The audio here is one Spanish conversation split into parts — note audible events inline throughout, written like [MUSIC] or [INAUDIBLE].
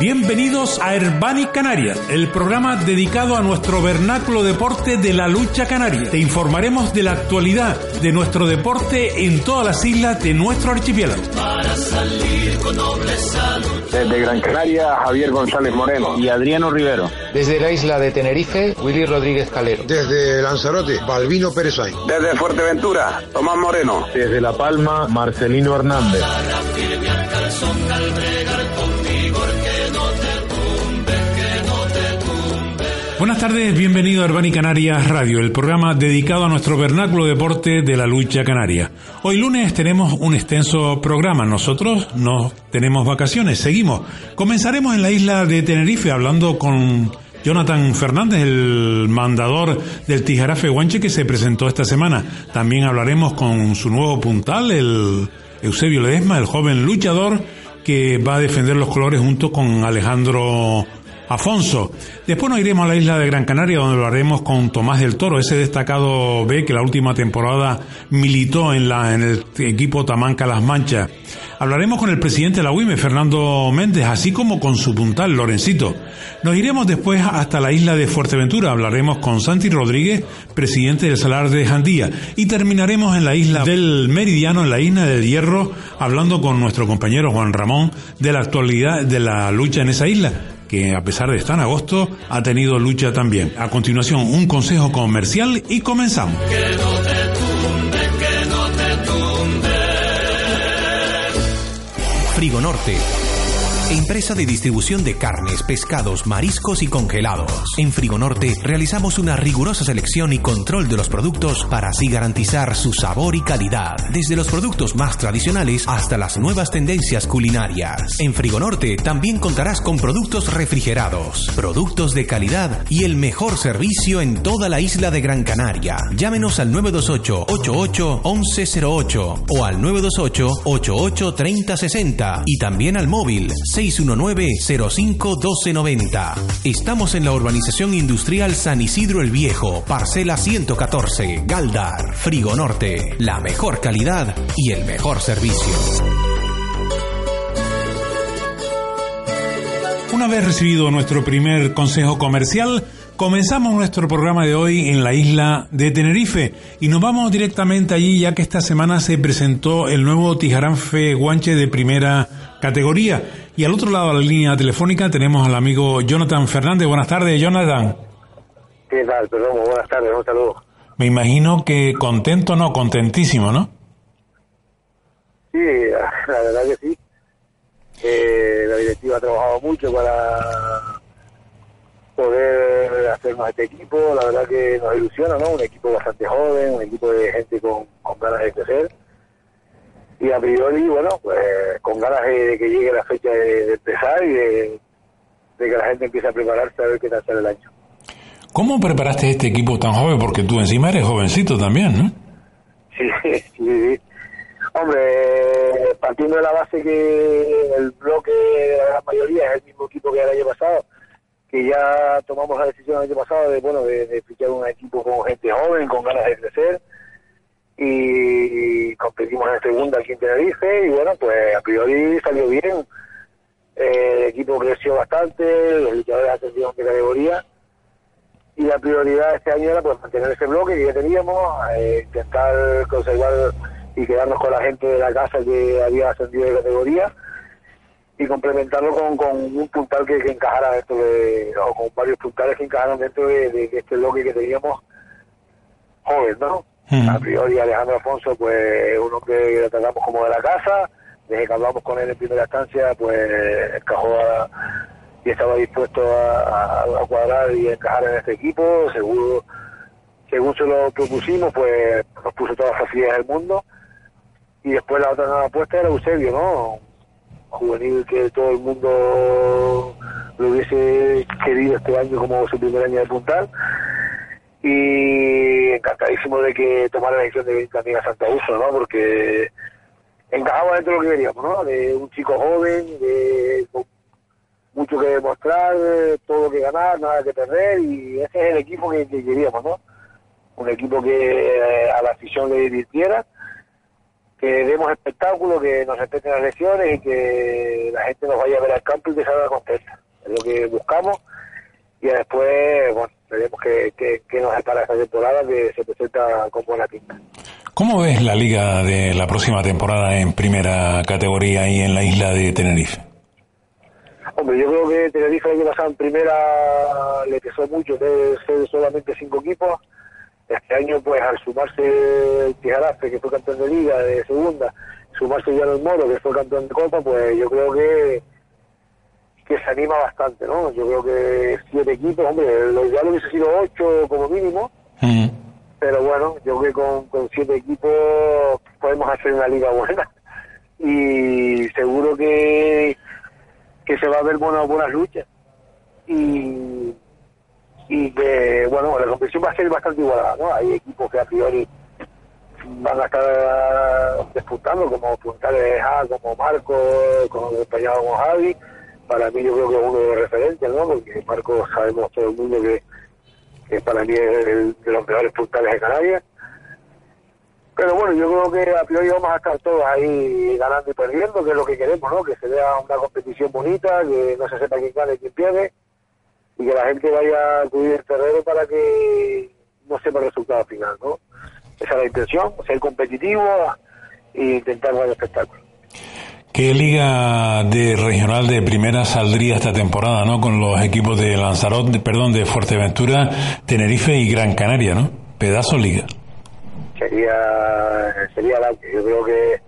Bienvenidos a Herbani Canarias, el programa dedicado a nuestro vernáculo deporte de la lucha canaria. Te informaremos de la actualidad de nuestro deporte en todas las islas de nuestro archipiélago. Para salir con Desde Gran Canaria, Javier González Moreno y Adriano Rivero. Desde la isla de Tenerife, Willy Rodríguez Calero. Desde Lanzarote, Balbino Pérez Desde Fuerteventura, Tomás Moreno. Desde La Palma, Marcelino Hernández. Buenas tardes, bienvenido a Urbani Canarias Radio, el programa dedicado a nuestro vernáculo deporte de la lucha canaria. Hoy lunes tenemos un extenso programa, nosotros no tenemos vacaciones, seguimos. Comenzaremos en la isla de Tenerife hablando con Jonathan Fernández, el mandador del Tijarafe Guanche que se presentó esta semana. También hablaremos con su nuevo puntal, el Eusebio Ledesma, el joven luchador que va a defender los colores junto con Alejandro Afonso. Después nos iremos a la isla de Gran Canaria donde lo haremos con Tomás del Toro, ese destacado B que la última temporada militó en, la, en el equipo Tamanca Las Manchas. Hablaremos con el presidente de la UIME, Fernando Méndez, así como con su puntal, Lorencito. Nos iremos después hasta la isla de Fuerteventura. Hablaremos con Santi Rodríguez, presidente del Salar de Jandía. Y terminaremos en la isla del Meridiano, en la isla del Hierro, hablando con nuestro compañero Juan Ramón de la actualidad de la lucha en esa isla que a pesar de estar en agosto ha tenido lucha también. A continuación, un consejo comercial y comenzamos. Frigo Norte Empresa de distribución de carnes, pescados, mariscos y congelados. En Frigonorte realizamos una rigurosa selección y control de los productos para así garantizar su sabor y calidad, desde los productos más tradicionales hasta las nuevas tendencias culinarias. En Frigonorte también contarás con productos refrigerados, productos de calidad y el mejor servicio en toda la isla de Gran Canaria. Llámenos al 928 88 1108 o al 928 88 3060 y también al móvil 619-05-1290. Estamos en la urbanización industrial San Isidro el Viejo, parcela 114, Galdar, Frigo Norte. La mejor calidad y el mejor servicio. Una vez recibido nuestro primer consejo comercial, Comenzamos nuestro programa de hoy en la isla de Tenerife y nos vamos directamente allí ya que esta semana se presentó el nuevo Tijaranfe Guanche de primera categoría. Y al otro lado de la línea telefónica tenemos al amigo Jonathan Fernández. Buenas tardes, Jonathan. ¿Qué tal? Perdón, buenas tardes, un saludo. Me imagino que contento, no, contentísimo, ¿no? Sí, [LAUGHS] la verdad que sí. Eh, la directiva ha trabajado mucho para poder hacernos este equipo. La verdad que nos ilusiona, ¿no? Un equipo bastante joven, un equipo de gente con, ganas de crecer. Y a priori, bueno, pues con ganas de, que llegue la fecha de, empezar y de, que la gente empiece a prepararse a ver qué tal el año. ¿Cómo preparaste este equipo tan joven? Porque tú encima eres jovencito también, ¿no? [LAUGHS] Sí, sí, sí. Hombre, partiendo de la base que el bloque de la gran mayoría es el mismo equipo que el año pasado, que ya tomamos la decisión el año pasado de bueno de, fichar un equipo con gente joven, con ganas de crecer. Y, competimos en segunda aquí en Tenerife y bueno pues a priori salió bien. Eh, el equipo creció bastante los luchadores ascendieron de categoría. Y la prioridad este año era pues mantener ese bloque que ya teníamos eh, intentar conservar y quedarnos con la gente de la casa que había ascendido de categoría y complementarlo con, con un puntal que, encajara dentro de, o con varios puntales que encajaran dentro de, este bloque que teníamos joven, ¿no? A priori Alejandro Alfonso, pues uno que lo tratamos como de la casa, desde que hablamos con él en primera instancia, pues encajó y estaba dispuesto a, cuadrar y encajar en este equipo, seguro, según se lo propusimos, pues nos puso todas las facilidades del mundo. Y después la otra nueva apuesta era Eusebio, ¿no? Juvenil que todo el mundo lo hubiese querido este año como su primer año de puntal y encantadísimo de que tomara la decisión de venir también a Santa Uso, ¿no? Porque encajaba dentro de lo que queríamos, ¿no? De un chico joven, de mucho que demostrar, todo que ganar, nada que perder y ese es el equipo que, queríamos, ¿no? Un equipo que eh, a la afición le divirtiera que demos espectáculo, que nos respeten las lesiones y que la gente nos vaya a ver al campo y que salga contenta. Es lo que buscamos y después, bueno, veremos que, que, nos depara esta temporada que se presenta con buena pinta. ¿Cómo ves la liga de la próxima temporada en primera categoría y en la isla de Tenerife? Hombre, yo creo que Tenerife el año pasado en primera le pesó mucho de ser solamente cinco equipos. Este año, pues al sumarse el Tijarafe, que fue campeón de liga de segunda, sumarse ya el Moro, que fue campeón de Copa, pues yo creo que que se anima bastante, ¿no? Yo creo que siete equipos, hombre, lo ideal hubiese sido ocho como mínimo, mm. pero bueno, yo creo que con, con siete equipos podemos hacer una liga buena [LAUGHS] y seguro que, que se va a ver buenas, buenas luchas y, y que, bueno, va a ser bastante igualada, ¿no? Hay equipos que a priori van a estar disputando, como Puntales A, como Marco, como acompañado como Javi, para mí yo creo que es uno de referencias, ¿no? Porque Marco sabemos todo el mundo que, que para mí es el, de los mejores puntales de Canarias. Pero bueno, yo creo que a priori vamos a estar todos ahí ganando y perdiendo, que es lo que queremos, ¿no? Que se vea una competición bonita, que no se sepa quién gana y quién pierde, y que la gente vaya a acudir el terreno para que no sepa el resultado final, ¿no? Esa es la intención, ser competitivo e intentar dar espectáculo. ¿Qué liga de regional de primera saldría esta temporada, no? Con los equipos de Lanzarote, perdón, de Fuerteventura, Tenerife y Gran Canaria, ¿no? Pedazo liga. Sería, sería la Yo creo que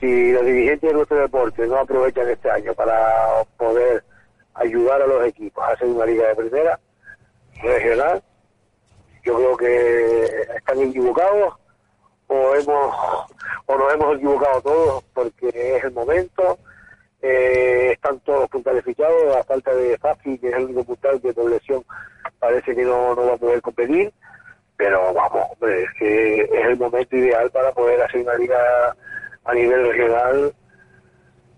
si los dirigentes de nuestro deporte no aprovechan este año para poder ayudar a los equipos a hacer una liga de primera regional, yo creo que están equivocados o hemos o nos hemos equivocado todos porque es el momento. Eh, están todos los puntales fichados a falta de Fafi que es el único puntal que por lesión parece que no, no va a poder competir. Pero vamos hombre es que es el momento ideal para poder hacer una liga a nivel regional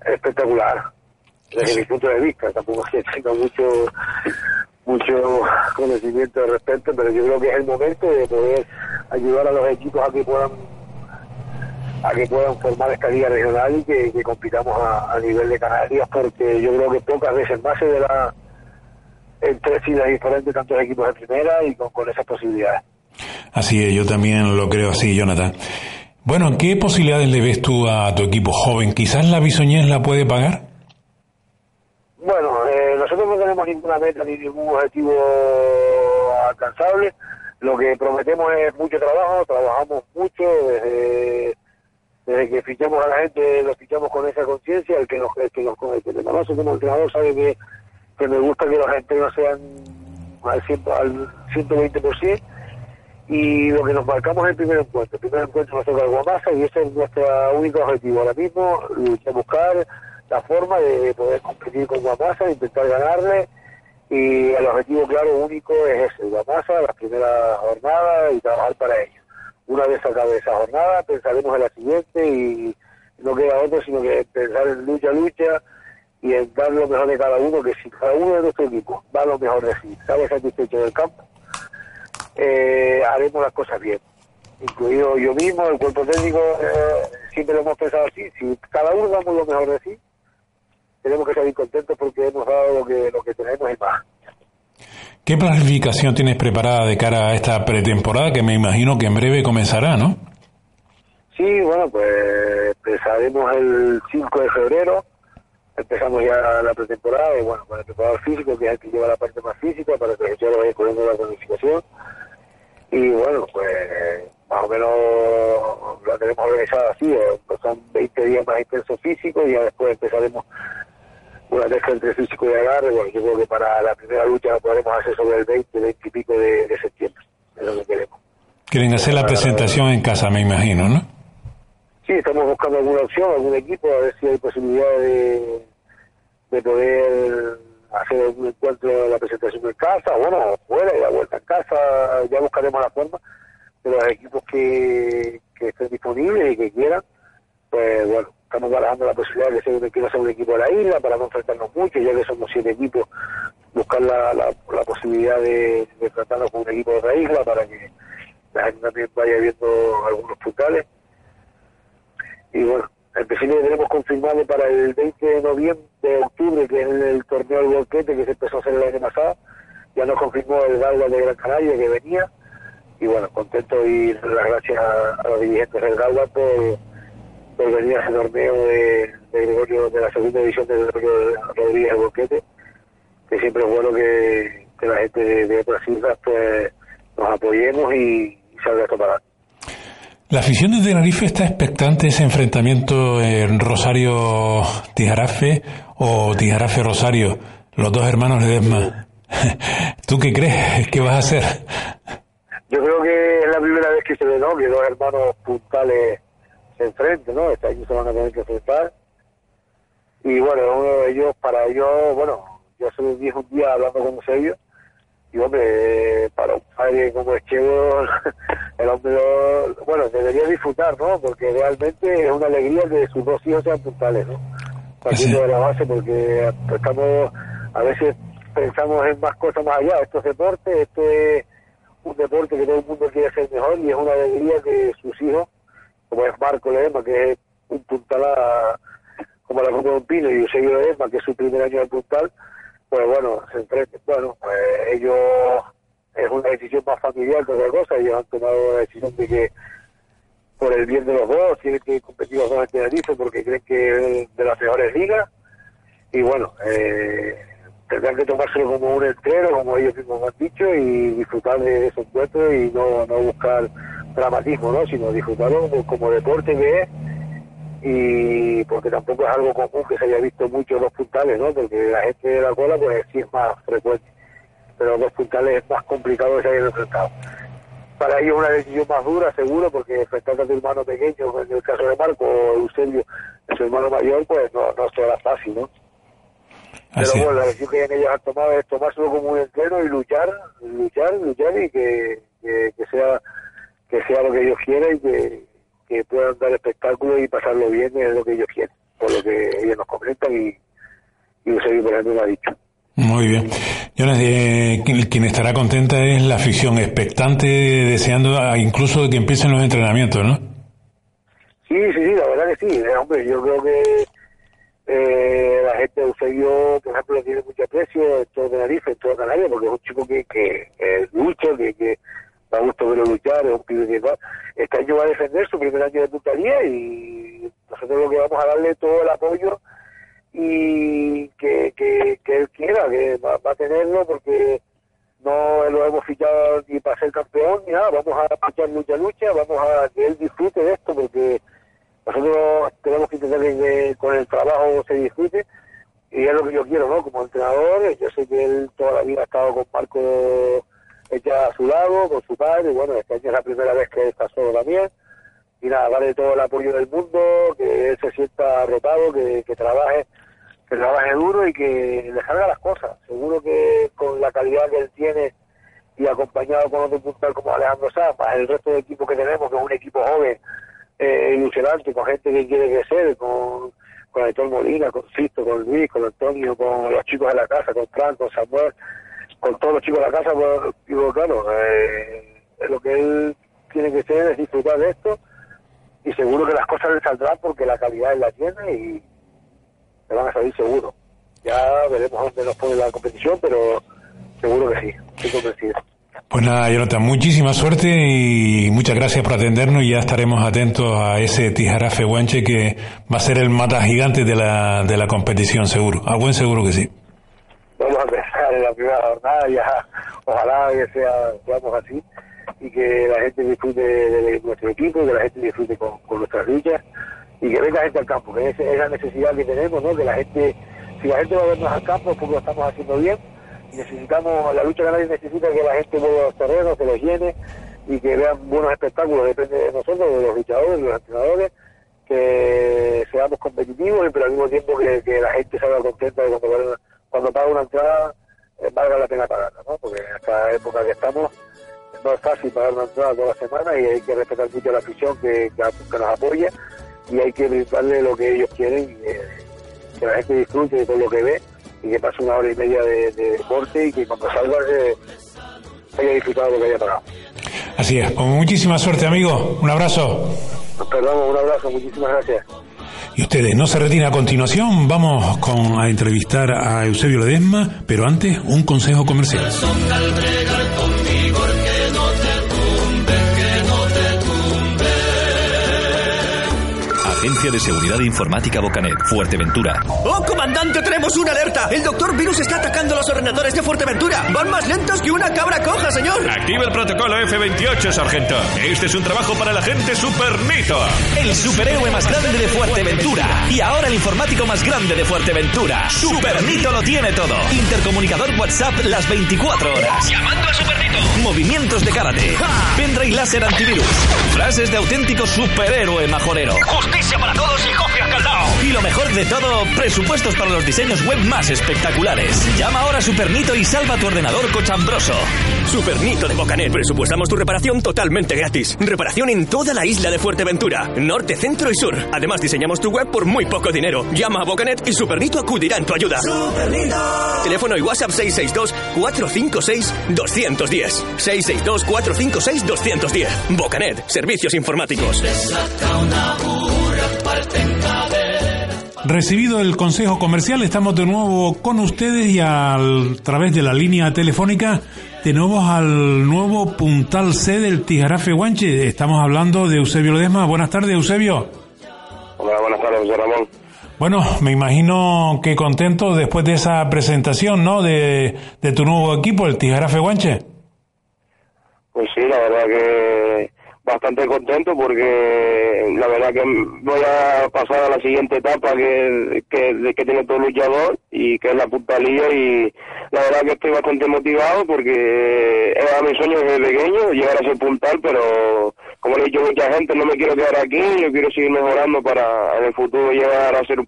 espectacular desde mi punto de vista tampoco es que tenga mucho mucho conocimiento al respecto, pero yo creo que es el momento de poder ayudar a los equipos a que puedan a que puedan formar esta liga regional y que, compitamos a, nivel de Canarias, porque yo creo que pocas veces más se verá en tres filas diferentes tantos equipos de primera y con, con esas posibilidades. Así es, yo también lo creo así, Jonathan. Bueno, ¿qué posibilidades le ves tú a tu equipo joven? ¿Quizás la Bisoñez la puede pagar? Bueno, eh, nosotros no tenemos ninguna meta ni ningún objetivo alcanzable. Lo que prometemos es mucho trabajo, trabajamos mucho desde, desde que fichamos a la gente, lo fichamos con esa conciencia, el que nos, el que nos, el que como entrenador sabe que, que me gusta que los no sean al, 100, al 120% y lo que nos marcamos es el primer encuentro. El primer encuentro nos toca Guamasa y ese es nuestro único objetivo ahora mismo, buscar la forma de poder competir con Guamasa, intentar ganarle y el objetivo claro único es ese, Guamasa, la primera jornada y trabajar para ello. Una vez acabe esa jornada pensaremos en la siguiente y no queda otro sino que pensar en lucha, lucha y en dar lo mejor de cada uno, que si cada uno de nuestro equipo va lo mejor de sí, sale satisfecho del campo, eh, haremos las cosas bien incluido yo mismo, el cuerpo técnico, eh, siempre hemos pensado así, si cada uno damos lo mejor de sí, tenemos que salir contentos porque hemos dado lo que, lo que tenemos y más. ¿Qué planificación tienes preparada de cara a esta pretemporada que me imagino que en breve comenzará, no? Sí, bueno, pues empezaremos el 5 de febrero, empezamos ya la pretemporada y bueno, con el preparador físico, que es el que lleva la parte más física, para que ya lo vaya poniendo la planificación. Y bueno, pues más o menos la tenemos organizada así, eh, son 20 días más intenso físico y ya después empezaremos una mezcla entre físico y agarre, bueno, yo creo que para la primera lucha lo podremos hacer sobre el 20, 20 y pico de, septiembre, es lo que queremos. Quieren hacer la presentación en casa, me imagino, ¿no? Sí, estamos buscando alguna opción, algún equipo, a ver si hay posibilidad de, de poder hacer un encuentro de la presentación en casa, bueno, fuera y la vuelta en casa, ya buscaremos la forma de los equipos que, que estén disponibles y que quieran, pues bueno, estamos barajando la posibilidad de que quiera ser un equipo de la isla para no enfrentarnos mucho, ya que somos siete equipos, buscar la, la, posibilidad de, de, tratarnos con un equipo de la isla para que la gente también vaya viendo algunos puntales. Y bueno, en principio tenemos confirmado para el 20 de noviembre, de octubre, que es el torneo del Volquete que se empezó a hacer el año pasado. Ya nos confirmó el Galva de Gran Canaria que venía. Y bueno, contento y las gracias a, los dirigentes del Galva por, por venir a ese torneo de, de Gregorio, de la segunda división de Gregorio Rodríguez del Volquete. Que siempre es bueno que, que la gente de, de otras islas pues nos apoyemos y, y salga esto para adelante. La afición de Tenerife está expectante ese enfrentamiento en Rosario-Tijarafe o Tijarafe-Rosario, los dos hermanos Ledesma. [LAUGHS] ¿Tú qué crees? ¿Qué vas a hacer? Yo creo que es la primera vez que se ve, ¿no? Que dos hermanos puntales se enfrenten, ¿no? Este año se van a tener que enfrentar. Y bueno, uno de ellos, para ellos, bueno, yo se los dije un día hablando con ellos, y hombre, para un padre como Echevo, [LAUGHS] el hombre, bueno, debería disfrutar, ¿no? Porque realmente es una alegría que sus dos hijos sean puntales, ¿no? Partiendo de la base, porque estamos, a veces pensamos en más cosas más allá. Esto es deporte, esto es un deporte que todo el mundo quiere ser mejor y es una alegría que sus hijos, como es Marco Ledesma, que es un puntal como la Copa de un Pino, y Eusebio Ledesma, que es su primer año de puntal, pues bueno, se enfrenten. Bueno, pues ellos es una decisión más familiar que otra cosa. Ellos han tomado la decisión de que por el bien de los dos tienen que competir los dos en Tenerife porque creen que es de las mejores ligas. Y bueno, eh, tendrán que tomárselo como un entero, como ellos mismos han dicho, y disfrutar de ese encuentro y no, no buscar dramatismo, ¿no? sino disfrutarlo como, como deporte que es y porque tampoco es algo común que se haya visto mucho los puntales, ¿no? Porque la gente de la cola pues sí es más frecuente, pero los puntales es más complicado que se hayan enfrentado. Para ellos es una decisión más dura, seguro, porque enfrentarte a tu hermano pequeño, en el caso de Marco o Eusebio, su hermano mayor, pues no, no será fácil, ¿no? Pero bueno, la decisión que ellos han tomado es tomárselo como un entreno y luchar, luchar, luchar y que, que, que sea que sea lo que ellos quieran y que, que puedan dar espectáculo y pasarlo bien es lo que ellos quieren, por lo que ellos nos comentan y, y Eusebio, por ejemplo, me ha dicho. Muy bien. Jonas, eh, quien estará contenta es la afición, expectante, deseando incluso que empiecen los entrenamientos, ¿no? Sí, sí, sí, la verdad que sí. Eh, hombre, yo creo que eh, la gente de Eusebio, por ejemplo, tiene mucho aprecio en todo Tenerife, en toda Canarias, porque es un chico que, que, que lucha, que, que da gusto verlo luchar, es un pibe que va. Este año va a defender su primer año de puntalía y nosotros lo que vamos a darle todo el apoyo y que, que, que él quiera, que va, va, a tenerlo porque no lo hemos fichado ni para ser campeón ni nada, vamos a fichar lucha lucha, vamos a que él disfrute de esto porque nosotros tenemos que intentar que con el trabajo se disfrute y es lo que yo quiero, ¿no? Como entrenador, yo sé que él toda la vida ha estado con Marco ella a su lado, con su padre, y bueno, este año es la primera vez que está solo también, y nada, darle todo el apoyo del mundo, que él se sienta arropado, que, que trabaje, que trabaje duro y que le salga las cosas. Seguro que con la calidad que él tiene y acompañado con otro puntal como Alejandro Zapa, el resto del equipo que tenemos, que es un equipo joven, eh, ilusionante, con gente que quiere crecer, con, con Aitor Molina, con Sisto, con Luis, con Antonio, con los chicos de la casa, con Fran, con Samuel, con todos los chicos de la casa, pues, digo, claro, eh, lo que él tiene que ser es disfrutar de esto y seguro que las cosas le saldrán porque la calidad él la tiene y le van a salir seguro. Ya veremos dónde nos pone la competición, pero seguro que sí, estoy convencido. Pues nada, Jonathan, muchísima suerte y muchas gracias por atendernos y ya estaremos atentos a ese Tijarafe Guanche que va a ser el mata gigante de la, de la competición, seguro. A buen seguro que sí. Vamos a en la primera jornada, ya ojalá que sea, seamos así y que la gente disfrute de nuestro equipo, que la gente disfrute con, nuestras luchas y que venga gente al campo, que es, la necesidad que tenemos, ¿no? Que la gente, si la gente va a vernos al campo es porque lo estamos haciendo bien necesitamos, la lucha canaria necesita que la gente vuelva a los terrenos, que los llene y que vean buenos espectáculos, depende de nosotros, de los luchadores, de los entrenadores, que seamos competitivos, pero al mismo tiempo que, la gente salga contenta de cuando, cuando paga una entrada, valga la pena pagarla, ¿no? Porque en esta época que estamos no es fácil pagar una entrada toda la semana y hay que respetar mucho a la afición que, que, nos apoya y hay que brindarle lo que ellos quieren y que, la gente disfrute de todo lo que ve y que pase una hora y media de, de deporte y que cuando salga eh, haya disfrutado lo que haya pagado. Así es, con muchísima suerte amigo, un abrazo. Perdón, un abrazo, muchísimas gracias. Y ustedes no se retiren a continuación, vamos con a entrevistar a Eusebio Ledesma, pero antes un consejo comercial. Agencia de Seguridad Informática Bocanet, Fuerteventura. ¡Oh, comandante! ¡Tenemos una alerta! ¡El doctor Virus está atacando los ordenadores de Fuerteventura! ¡Van más lentos que una cabra coja, señor! Activa el protocolo F-28, sargento. Este es un trabajo para la gente Supernito. El superhéroe más grande de Fuerteventura. Y ahora el informático más grande de Fuerteventura. Supernito lo tiene todo. Intercomunicador WhatsApp las 24 horas. Llamando a Supernito. Movimientos de karate. Pendrive láser antivirus. Frases de auténtico superhéroe majorero. Justicia para todos y copias caldao. Y lo mejor de todo, presupuestos para los diseños web más espectaculares. Llama ahora a Supernito y salva tu ordenador cochambroso. Supernito de Bocanet. Presupuestamos tu reparación totalmente gratis. Reparación en toda la isla de Fuerteventura. Norte, centro y sur. Además, diseñamos tu web por muy poco dinero. Llama a Bocanet y Supernito acudirá en tu ayuda. Teléfono y WhatsApp 662-456-210. 662-456-210. Bocanet. Servicios informáticos. Recibido el consejo comercial, estamos de nuevo con ustedes y a través de la línea telefónica tenemos al nuevo puntal C del Tijarafe Guanche. Estamos hablando de Eusebio Ledesma. Buenas tardes, Eusebio. Hola, buenas tardes, José Ramón. Bueno, me imagino que contento después de esa presentación, ¿no? De, de tu nuevo equipo, el Tijarafe Guanche. Pues sí, la verdad que bastante contento porque la verdad que voy a pasar a la siguiente etapa que, que, que tiene todo luchador y que es la puntalía y la verdad que estoy bastante motivado porque era mi sueño desde pequeño llegar a ser puntal pero como le he dicho mucha gente no me quiero quedar aquí yo quiero seguir mejorando para en el futuro llegar a ser un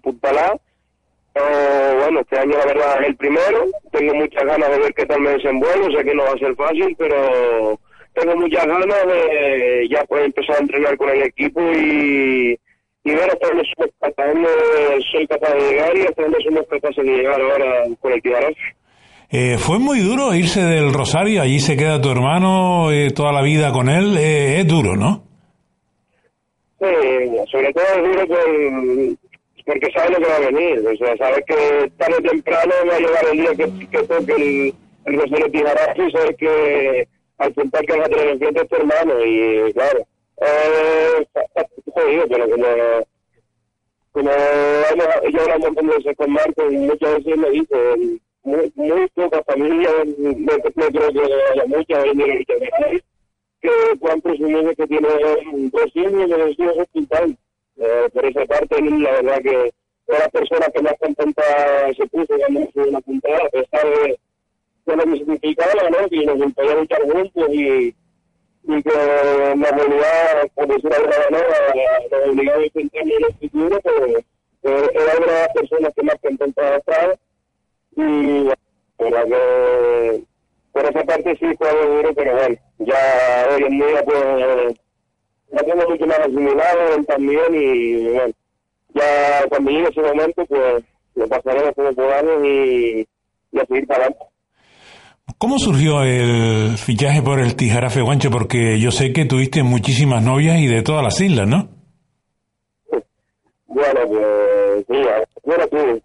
pero bueno, este año la verdad es el primero, tengo muchas ganas de ver qué tal me desenvuelvo, sé que no va a ser fácil, pero tengo muchas ganas de ya poder empezar a entrenar con el equipo y, y ver hasta dónde, soy, hasta dónde soy capaz de llegar y hasta dónde somos capaces de llegar ahora con el Tibarafe. Eh, fue muy duro irse del Rosario, allí se queda tu hermano eh, toda la vida con él, eh, es duro, ¿no? Sí, sobre todo es duro con, porque sabes lo que va a venir, o sea, sabes que tarde o temprano va a llegar el día que, que toque el, el Rosario Tijarafe y sabes que al puntal que va a tener enfrente es tu hermano y claro, eh, pero como, como yo montón de veces con Marco y muchas veces me dice, muy, muy pocas familias, no, creo que haya muchas, que puedan presumir que tiene dos hijos y los hijos hospital. Eh, por esa parte, la verdad que todas las personas que más contenta se puso cuando una puntada, a pesar de de lo que significaba, ¿no? Que nos gustaría luchar juntos y, y que la realidad, por decir algo, ¿no? Nos a enfrentar en el futuro, pero eh, era una de las personas que más contenta estaba. Y bueno, que por esa parte sí fue algo duro, pero bueno, ya hoy en día pues la tengo mucho más asimilado él también y bueno, ya cuando llegue ese momento pues lo pasaremos como podamos y, y a seguir para adelante. ¿Cómo surgió el fichaje por el Tijarafe Guanche? Porque yo sé que tuviste muchísimas novias y de todas las islas, ¿no? Bueno, pues sí, bueno, que,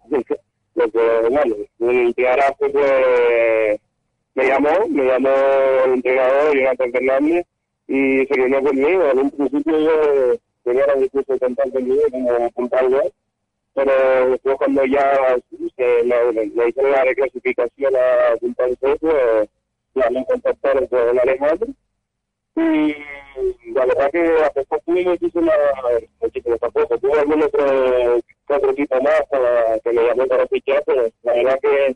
bueno, el Tijarafe pues, me llamó, me llamó el entrenador Jonathan Fernández y se reunió conmigo. En un principio yo tenía la discusión de contar conmigo como puntal pero después cuando ya se le, le hicieron la reclasificación a Punta pues ya me contactaron con Alejandro. Y la verdad que a poco tuve muchísimas, muchísimas tampoco, tuve algún otro, otro equipo más para, que me llamó para fichar, pero la verdad que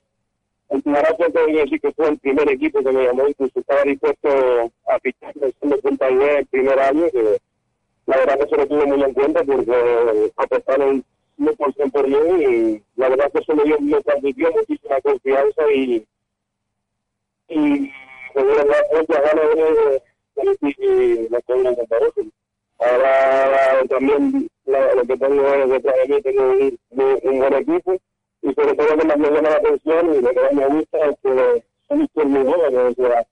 tengo que decir que fue el primer equipo que me llamó, incluso estaba dispuesto a fichar siendo Punta el primer año, que la verdad que se lo tuve muy en cuenta porque apostaron me concentré bien y la verdad que eso me, dio, me transmitió muchísima confianza y, y me dio muchas ganas de, de, la cobra en Ahora también la, lo que tengo es detrás de mí, tengo un, un, buen equipo y sobre todo lo que más me llama la atención y lo que más me gusta es que son estos muy jóvenes, o sea,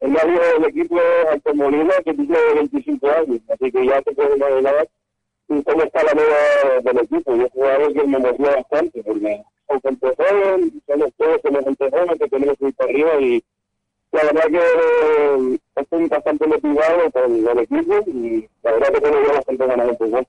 el más viejo del equipo es Alto Molina, que tiene 25 años, así que ya te puedes imaginar y cómo está la nueva del equipo. Yo juego algo que me emociona bastante porque son gente joven, somos todos como gente joven que tenemos que ir para arriba y la verdad que eh, estoy bastante motivado con el equipo y la verdad que tengo bastante ganas de empezar.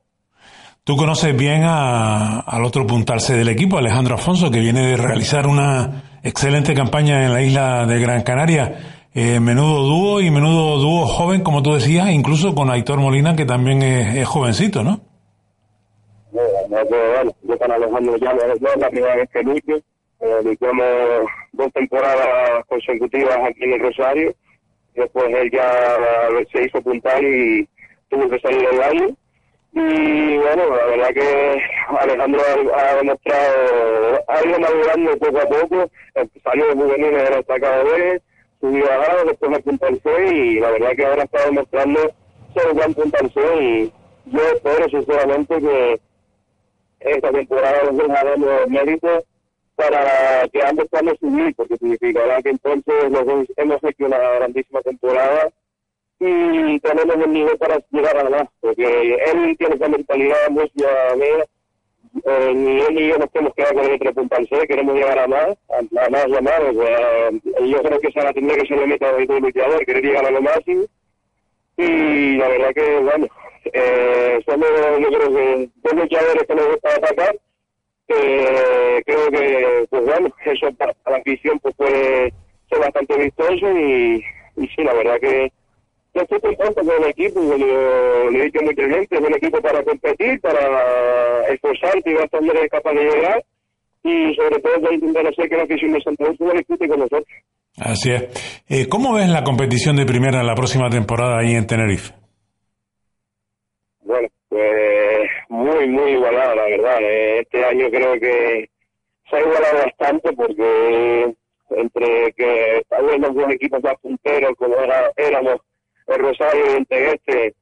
Tú conoces bien a, al otro puntalce del equipo, Alejandro Afonso, que viene de realizar una excelente campaña en la isla de Gran Canaria. Eh, menudo dúo y menudo dúo joven, como tú decías, incluso con Aitor Molina, que también es, jovencito, ¿no? Bueno, bueno, yo con Alejandro ya es la primera vez que lucho. Eh, dos temporadas consecutivas aquí en el Rosario. Después él ya se hizo puntal y tuvo que salir del año. Y bueno, la verdad que Alejandro ha, demostrado, ha ido madurando poco a poco. Salió de juvenil, era destacado de subió a después me puntualizó y la verdad que ahora está demostrando ser un puntualizó y yo espero sinceramente que esta temporada nos dejará los méritos para que ambos podamos subir, porque significará que entonces los dos hemos hecho una grandísima temporada y tenemos el nivel para llegar a más, porque él tiene esa mentalidad muy ciudadanía, eh, ni él ni yo nos que quedar con el 3.6, queremos llegar a más, a, más llamados, yo creo que esa tendría que ser la meta de todo luchador, querer llegar a lo máximo, y la verdad que, bueno, eh, somos, yo dos luchadores que nos gusta atacar, que creo que, pues bueno, eso para la afición pues puede ser bastante vistoso y, y sí, la verdad que yo estoy contento con el equipo, como le he dicho a mucha gente, es un equipo para competir, para esforzarte y bastante eres capaz de llegar y sobre todo para intentar hacer que la afición de Santa Cruz discute con nosotros. Así es. Eh, ¿Cómo ves la competición de primera la próxima temporada ahí en Tenerife? Bueno, pues muy, muy igualada, la verdad. Eh, este año creo que se ha igualado bastante porque entre que vez los dos equipos más punteros como era, éramos el Rosario y el Tegueste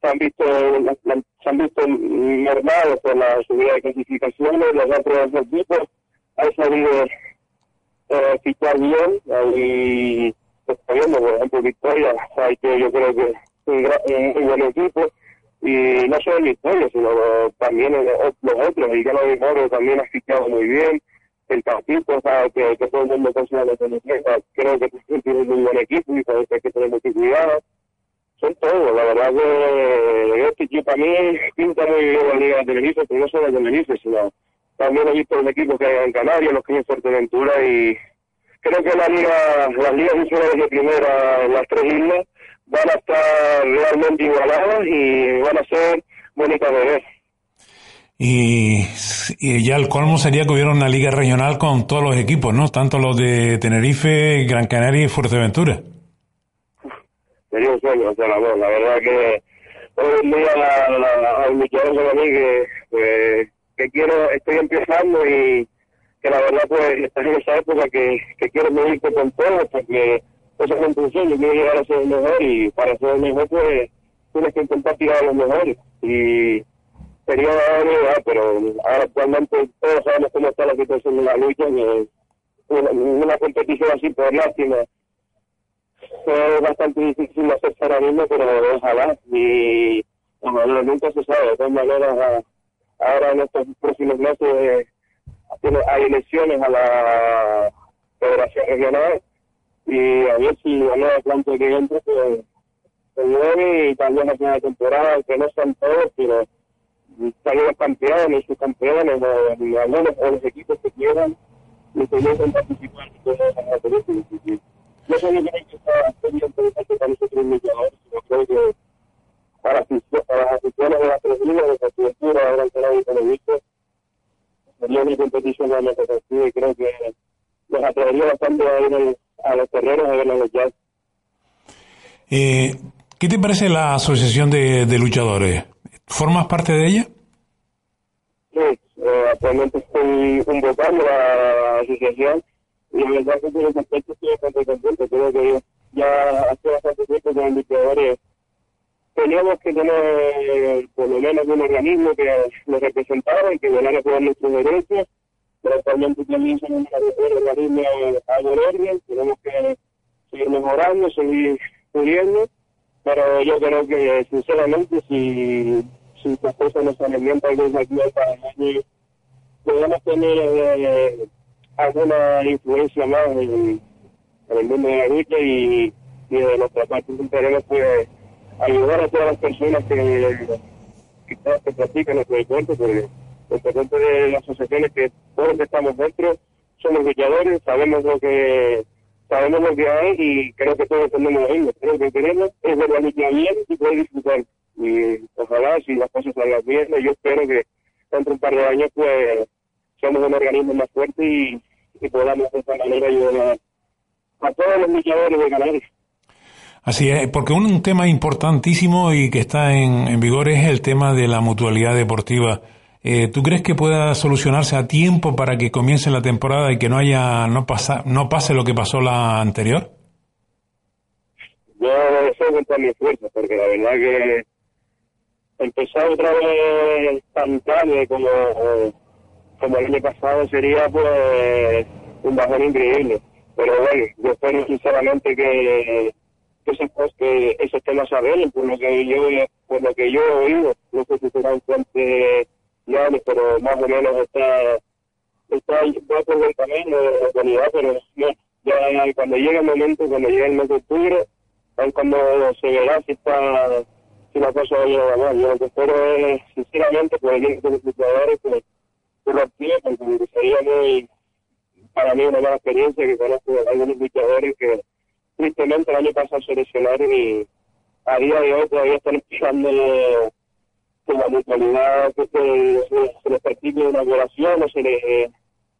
se han visto se han visto mermados por la subida de clasificaciones, los otros equipos han sabido eh, fichar bien y pues, viendo, por ejemplo, Victoria, hay que yo creo que un, un, buen equipo y no solo Victoria, sino también los otros, y que lo mejor también ha fichado muy bien, el Capito, o sea, que, que todo el mundo considera que creo que tiene un buen equipo y parece que tener mucho cuidado son todos. La verdad que este equipo para mí pinta muy bien la Liga de Tenerife, pero no solo de Tenerife, sino también he visto los equipos que hay en Canarias, los que hay en Fuerteventura y creo que la liga, las ligas nacionales de primera las tres islas van a estar realmente igualadas y van a ser bonitas de ver. Y, y, ya el colmo sería que hubiera una liga regional con todos los equipos, ¿no? Tanto los de Tenerife, Gran Canaria y Fuerteventura sería un sueño o sea, la, la verdad que hoy en día a un luchador como a mí que, pues, que quiero, estoy empezando y que la verdad pues estoy en esa época que, que quiero medirte con todo porque eso es un sueño, quiero llegar a ser el mejor y para ser el mejor pues tienes que intentar tirar a los mejores. Y sería una idea, pero ahora actualmente todos sabemos cómo está la situación de la lucha, que una, una competición así por lástima es bastante difícil hacer ahora mismo, pero ojalá. Y nunca se sabe. De todas maneras, ahora en estos próximos meses hay elecciones a la Federación Regional y a ver si la nueva planta que entre pues, se mueve y también hace una temporada, que no sean todos, pero también los campeones, sus campeones, o, algunos o los equipos que quieran, y que participar en todas las yo creo que está muy interesante para nosotros luchadores, yo creo que para, para las aficiones de la Trujillo, de la cultura, de la Canal y Televisión, sería una competición realmente atractiva y creo que los atrevería bastante a ir a los terrenos a ver la luchar. Eh, ¿Qué te parece la Asociación de, de Luchadores? ¿Formas parte de ella? Sí, eh, actualmente estoy convocando a la asociación la verdad que por aspecto estoy bastante contento. Creo que ya hace bastante tiempo que los indicadores teníamos que tener por lo menos un organismo que nos representara y que velara por nuestros derechos, pero actualmente también somos un organismo a orden, tenemos que seguir mejorando, seguir pudiendo, pero yo creo que sinceramente si, si las cosas no salen bien, aquí para el año podamos tener eh, alguna influencia más en, el mundo de la lucha y, y de nuestra parte queremos pues ayudar a todas las personas que, que, practican nuestro deporte, porque lo importante de las asociaciones que todos estamos dentro somos luchadores, sabemos lo que sabemos lo que hay y creo que todos tenemos mismo. Creo que queremos es ver la bien y poder disfrutar. Y ojalá si las cosas salgan bien, yo espero que dentro de un par de años pues somos un organismo más fuerte y, y podamos de esta manera ayudar a, a todos los luchadores de Canarias. Así es, porque un, un tema importantísimo y que está en, en, vigor es el tema de la mutualidad deportiva. Eh, ¿Tú crees que pueda solucionarse a tiempo para que comience la temporada y que no haya no pasa no pase lo que pasó la anterior? Yo deseo con toda mi fuerza, porque la verdad que empezar otra vez tan tarde como, como el año pasado sería pues un bajón increíble. Pero bueno, yo espero sinceramente que que esos, que esos temas se por lo que yo por lo que yo he oído no sé si será un fuente ya pero más o menos está está va por el camino de la comunidad pero ya cuando llegue el momento cuando llegue el mes de octubre es cuando se verá si está si la cosa va a llegar lo que espero es sinceramente por el de los jugadores que, que lo active porque sería muy para mí una buena experiencia que conozco a algunos luchadores que tristemente el año pasado se lesionaron y a día de hoy todavía están esperando que la mutualidad que se, les practique una violación o se les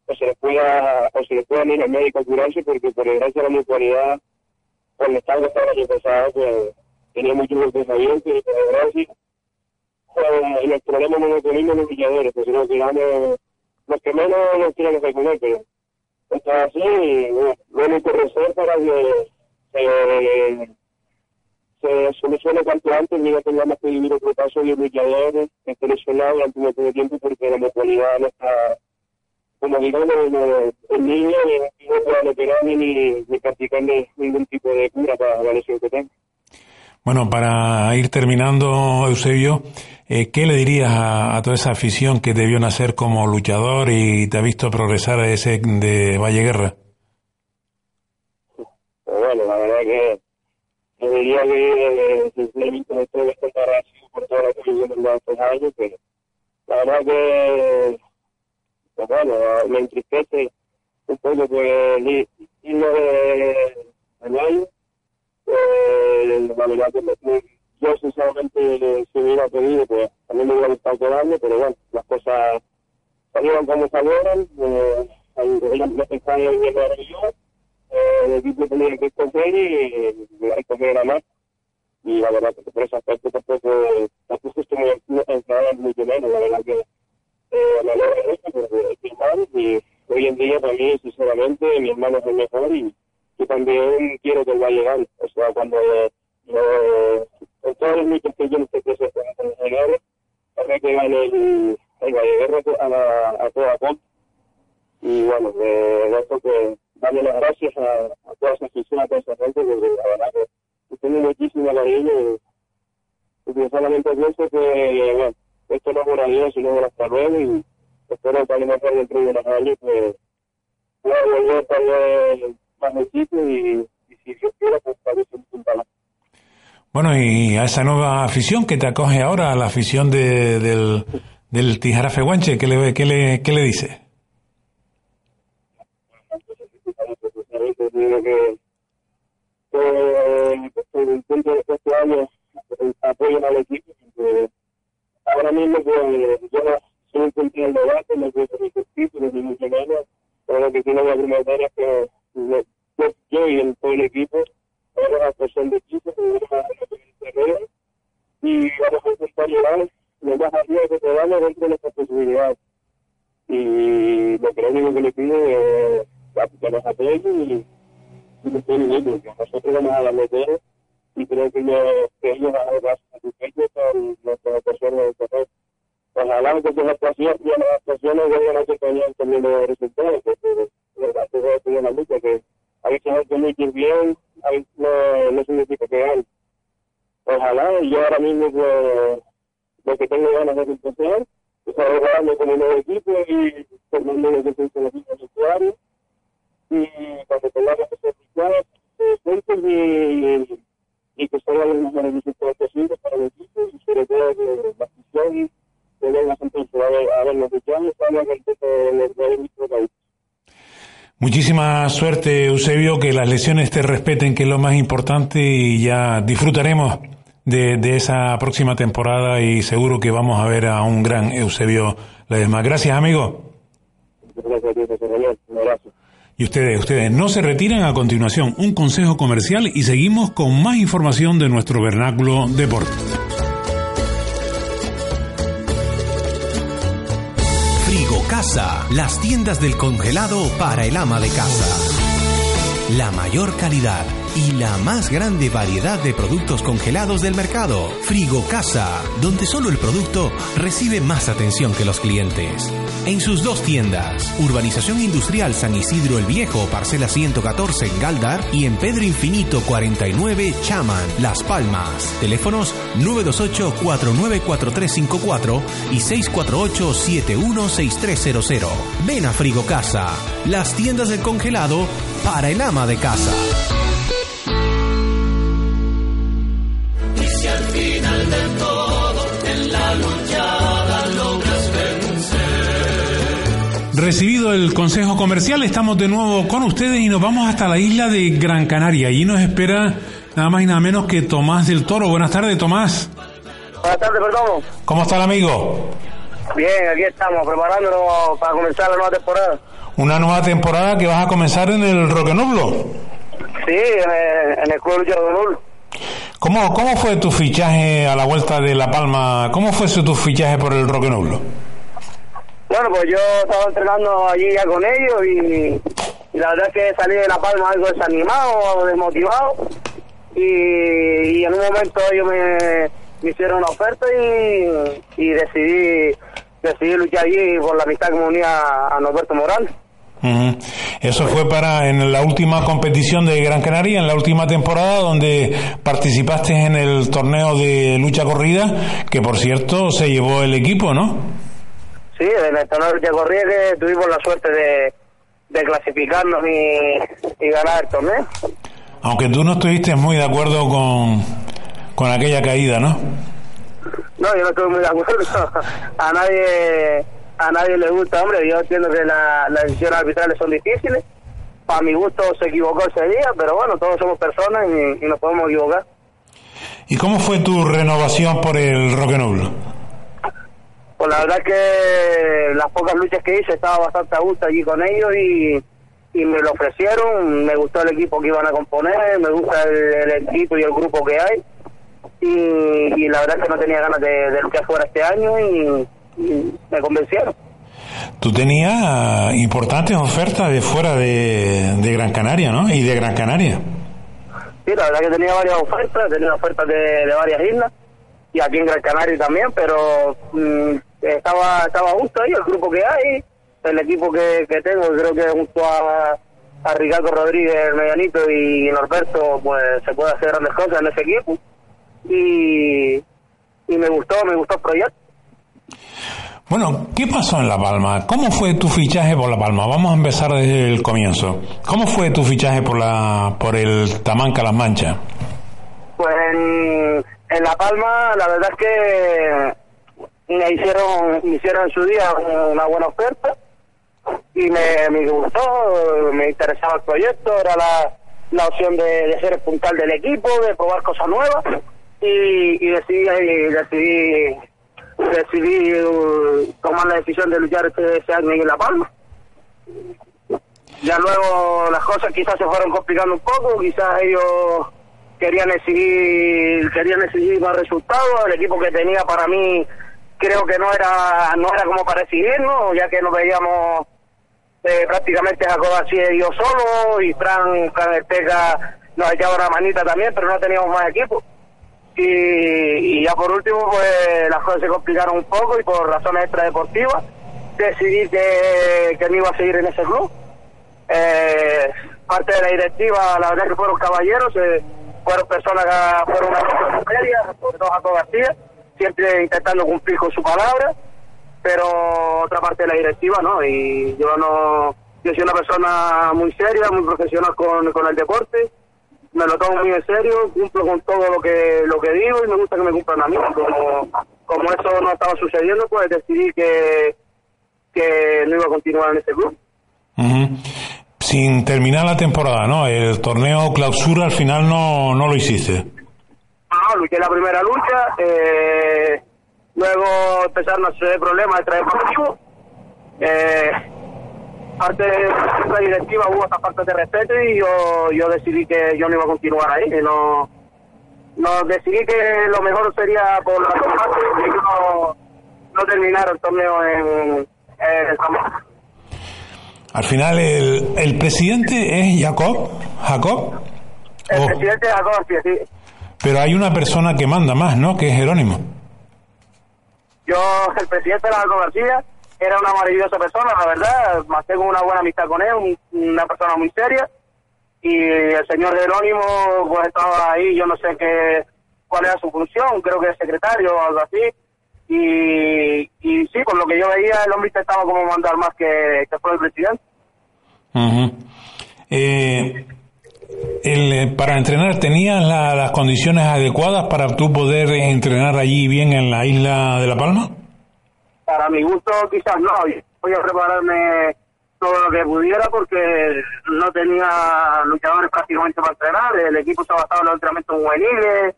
o se les pueda o se les pueda ir al médico a curarse porque por desgracia la mutualidad con el estado estaba el año pasado pues tenía muchos pensamientos y por desgracia pues, los problemas no los tenemos los luchadores pues nos quedamos los que menos nos quieren hacer comer pero está así bueno, lo único que para que se, se solucione cuanto antes, no tengamos que vivir otro caso de luchadores que estén lesionados durante de tiempo porque la mutualidad no está, como digamos, línea y no puedan operar ni, ni practicar ningún tipo de cura para la lesión que tenga. Bueno, para ir terminando, Eusebio, eh, ¿qué le dirías a, a, toda esa afición que te vio nacer como luchador y te ha visto progresar a ese de Valle Guerra? bueno, la verdad que yo diría que sinceramente estoy bastante agradecido por todo lo que en años, pero la verdad que, pues bueno, me entristece un poco pues irme del año. Eh, la verdad que yo sinceramente si hubiera pedido, pues mí me hubiera gustado quedarme, pero bueno, las cosas salieron como salieron, eh, me pensaban en el yo eh, el equipo tenía que escoger y la escoger nada más. Y la verdad que por ese aspecto tampoco, tampoco estoy enfadado mucho menos, la verdad que eh, me alegra es mal y hoy en día para mí, sinceramente, mi hermano es el mejor y yo también quiero que va a. O sea, cuando yo, en todos los mitos que yo no sé qué se pueden llegar, para que gane el, el Valleguerra a, la, a toda costa. Y bueno, de esto que darle las gracias a, a toda esa afición, a toda esa gente, porque la verdad que tengo muchísimo cariño y, y solamente pienso que, bueno, esto no es un adiós, sino un hasta luego y espero que a lo mejor dentro de unos años pues pueda volver tal más equipo y, y si Dios quiere pues tal vez un talento. Bueno, y a esa nueva afición que te acoge ahora, a la afición de, del, del Tijarafe Guanche, ¿qué le, qué le, qué le dice? digo que, que, que el punto de este año apoyen al equipo, porque ahora mismo pues, yo no soy del debate, no soy ni mucho menos, pero lo que tiene la primera es que yo, yo y el, todo el equipo, ahora la persona de equipo, y vamos a intentar llegar lo más arriba que podamos dentro de nuestras posibilidades. Y lo que lo único que le pido es que nos apoyen y porque nosotros vamos a darle todo y creo que, yo, que ellos van a estar satisfechos con nuestras actuaciones del terreno. Ojalá que sus actuaciones y las actuaciones vayan a acompañar también los resultados, porque verdad que es una lucha que a veces hay que bien, a no, significa que hay. Ojalá, y ahora mismo pues, lo que tengo ganas de empezar, desarrollando como nuevo equipo y formando defensas de los mismos usuarios. Y cuando tengamos juntos y, y que salgan los mejores resultados posibles para el equipo y sobre todo que la afición que venga a ver, a ver los resultados, estamos contentos de los. Muchísima suerte, Eusebio, que las lesiones te respeten, que es lo más importante, y ya disfrutaremos de, de esa próxima temporada y seguro que vamos a ver a un gran Eusebio Ledesma. Gracias, amigo. Y ustedes, ustedes no se retiran a continuación un consejo comercial y seguimos con más información de nuestro vernáculo deporte. Casa, las tiendas del congelado para el ama de casa. La mayor calidad y la más grande variedad de productos congelados del mercado. Frigo Casa, donde solo el producto recibe más atención que los clientes. En sus dos tiendas, Urbanización Industrial San Isidro el Viejo, parcela 114 en Galdar y en Pedro Infinito 49 Chaman, Las Palmas. Teléfonos 928-494354 y 648-716300. Ven a Frigo Casa, las tiendas del congelado para el ama de casa. Y si al final del todo en la luchada Recibido el consejo comercial, estamos de nuevo con ustedes y nos vamos hasta la isla de Gran Canaria. Allí nos espera nada más y nada menos que Tomás del Toro. Buenas tardes, Tomás. Buenas tardes, perdón. ¿Cómo está el amigo? Bien, aquí estamos, preparándonos para comenzar la nueva temporada. Una nueva temporada que vas a comenzar en el Roque Nublo. Sí, en el, en el Club Lucha de. ¿Cómo, ¿Cómo fue tu fichaje a la vuelta de La Palma? ¿Cómo fue su- tu fichaje por el Roque Nublo? Bueno, pues yo estaba entrenando allí ya con ellos y, la verdad es que salí de La Palma algo desanimado, desmotivado y, en un momento ellos me, hicieron una oferta y, decidí decidí luchar allí por la amistad que me unía a Norberto Morales. Ujú. Eso fue para en la última competición de Gran Canaria, en la última temporada, donde participaste en el torneo de lucha corrida, que por cierto se llevó el equipo, ¿no? Sí, en el torneo de corrida que tuvimos la suerte de, de clasificarnos y, y ganar el torneo. Aunque tú no estuviste muy de acuerdo con, con aquella caída, ¿no? No, yo no estoy muy de acuerdo. [LAUGHS] A nadie a nadie le gusta, hombre. Yo entiendo que la- las decisiones arbitrales son difíciles. Para mi gusto se equivocó ese día, pero bueno, todos somos personas y, y nos podemos equivocar. ¿Y cómo fue tu renovación por el Roque Nublo? Pues la verdad que las pocas luchas que hice estaba bastante a gusto allí con ellos y, y me lo ofrecieron. Me gustó el equipo que iban a componer, me gusta el, el equipo y el grupo que hay. Y, y la verdad es que no tenía ganas de, de luchar fuera este año y, y me convencieron. Tú tenías importantes ofertas de fuera de, de Gran Canaria, ¿no? Y de Gran Canaria. Sí, la verdad que tenía varias ofertas, tenía ofertas de, de varias islas y aquí en Gran Canaria también, pero mm, estaba estaba a gusto ahí, el grupo que hay, el equipo que, que tengo, creo que junto a, a Ricardo Rodríguez, el medianito y Norberto, pues se puede hacer grandes cosas en ese equipo y, y me gustó, me gustó el proyecto. Bueno, ¿qué pasó en La Palma? ¿Cómo fue tu fichaje por La Palma? Vamos a empezar desde el comienzo. ¿Cómo fue tu fichaje por la por el Tamanca Las Manchas? Pues en, en La Palma, la verdad es que me hicieron, me hicieron en su día una buena oferta y me, me gustó, me interesaba el proyecto, era la, la opción de, de ser el puntal del equipo, de probar cosas nuevas y, y decidí, decidí, decidí uh, tomar la decisión de luchar este, este año en La Palma. Ya luego las cosas quizás se fueron complicando un poco, quizás ellos querían exigir, querían exigir más resultados, el equipo que tenía para mí creo que no era no era como para exigirnos, ya que nos veíamos eh, prácticamente Jacob así y yo solo y Fran, Ortega nos echaba una manita también, pero no teníamos más equipo. Y, y ya por último, pues las cosas se complicaron un poco y por razones extradeportivas decidí que, que no iba a seguir en ese club. Eh, parte de la directiva, la verdad que fueron caballeros, eh, fueron personas que fueron una persona Jacob García, siempre intentando cumplir con su palabra, pero otra parte de la directiva no, y yo no, yo soy una persona muy seria, muy profesional con, con el deporte, me lo tomo muy en serio, cumplo con todo lo que lo que digo y me gusta que me cumplan a mí. Como, como eso no estaba sucediendo, pues decidí que, que no iba a continuar en ese club. Sin terminar la temporada, ¿no? El torneo clausura al final no, no lo hiciste. Luché la primera lucha, eh, luego empezaron a suceder problemas de traer eh, parte de la directiva hubo esta parte de respeto y yo, yo decidí que yo no iba a continuar ahí, que no, no decidí que lo mejor sería por la parte y no, no terminar el torneo en, en el Al final el, el presidente es Jacob, Jacob. El Oh. presidente de Jacob, sí, sí. Pero hay una persona que manda más, ¿no? Que es Jerónimo. Yo, el presidente de la Jacob García, era una maravillosa persona, la verdad, mantengo una buena amistad con él, un- una persona muy seria. Y el señor Jerónimo, pues estaba ahí, yo no sé qué, cuál era su función, creo que es secretario o algo así. Y, y sí, por lo que yo veía, el hombre intentaba como mandar más que, que fue el presidente. Ujú. Eh, el, eh, para entrenar, ¿tenías la- las condiciones adecuadas para tú poder entrenar allí bien en la isla de La Palma? Para mi gusto, quizás no. Voy a prepararme todo lo que pudiera porque no tenía luchadores prácticamente para entrenar. El equipo ha basado en los entrenamientos juveniles.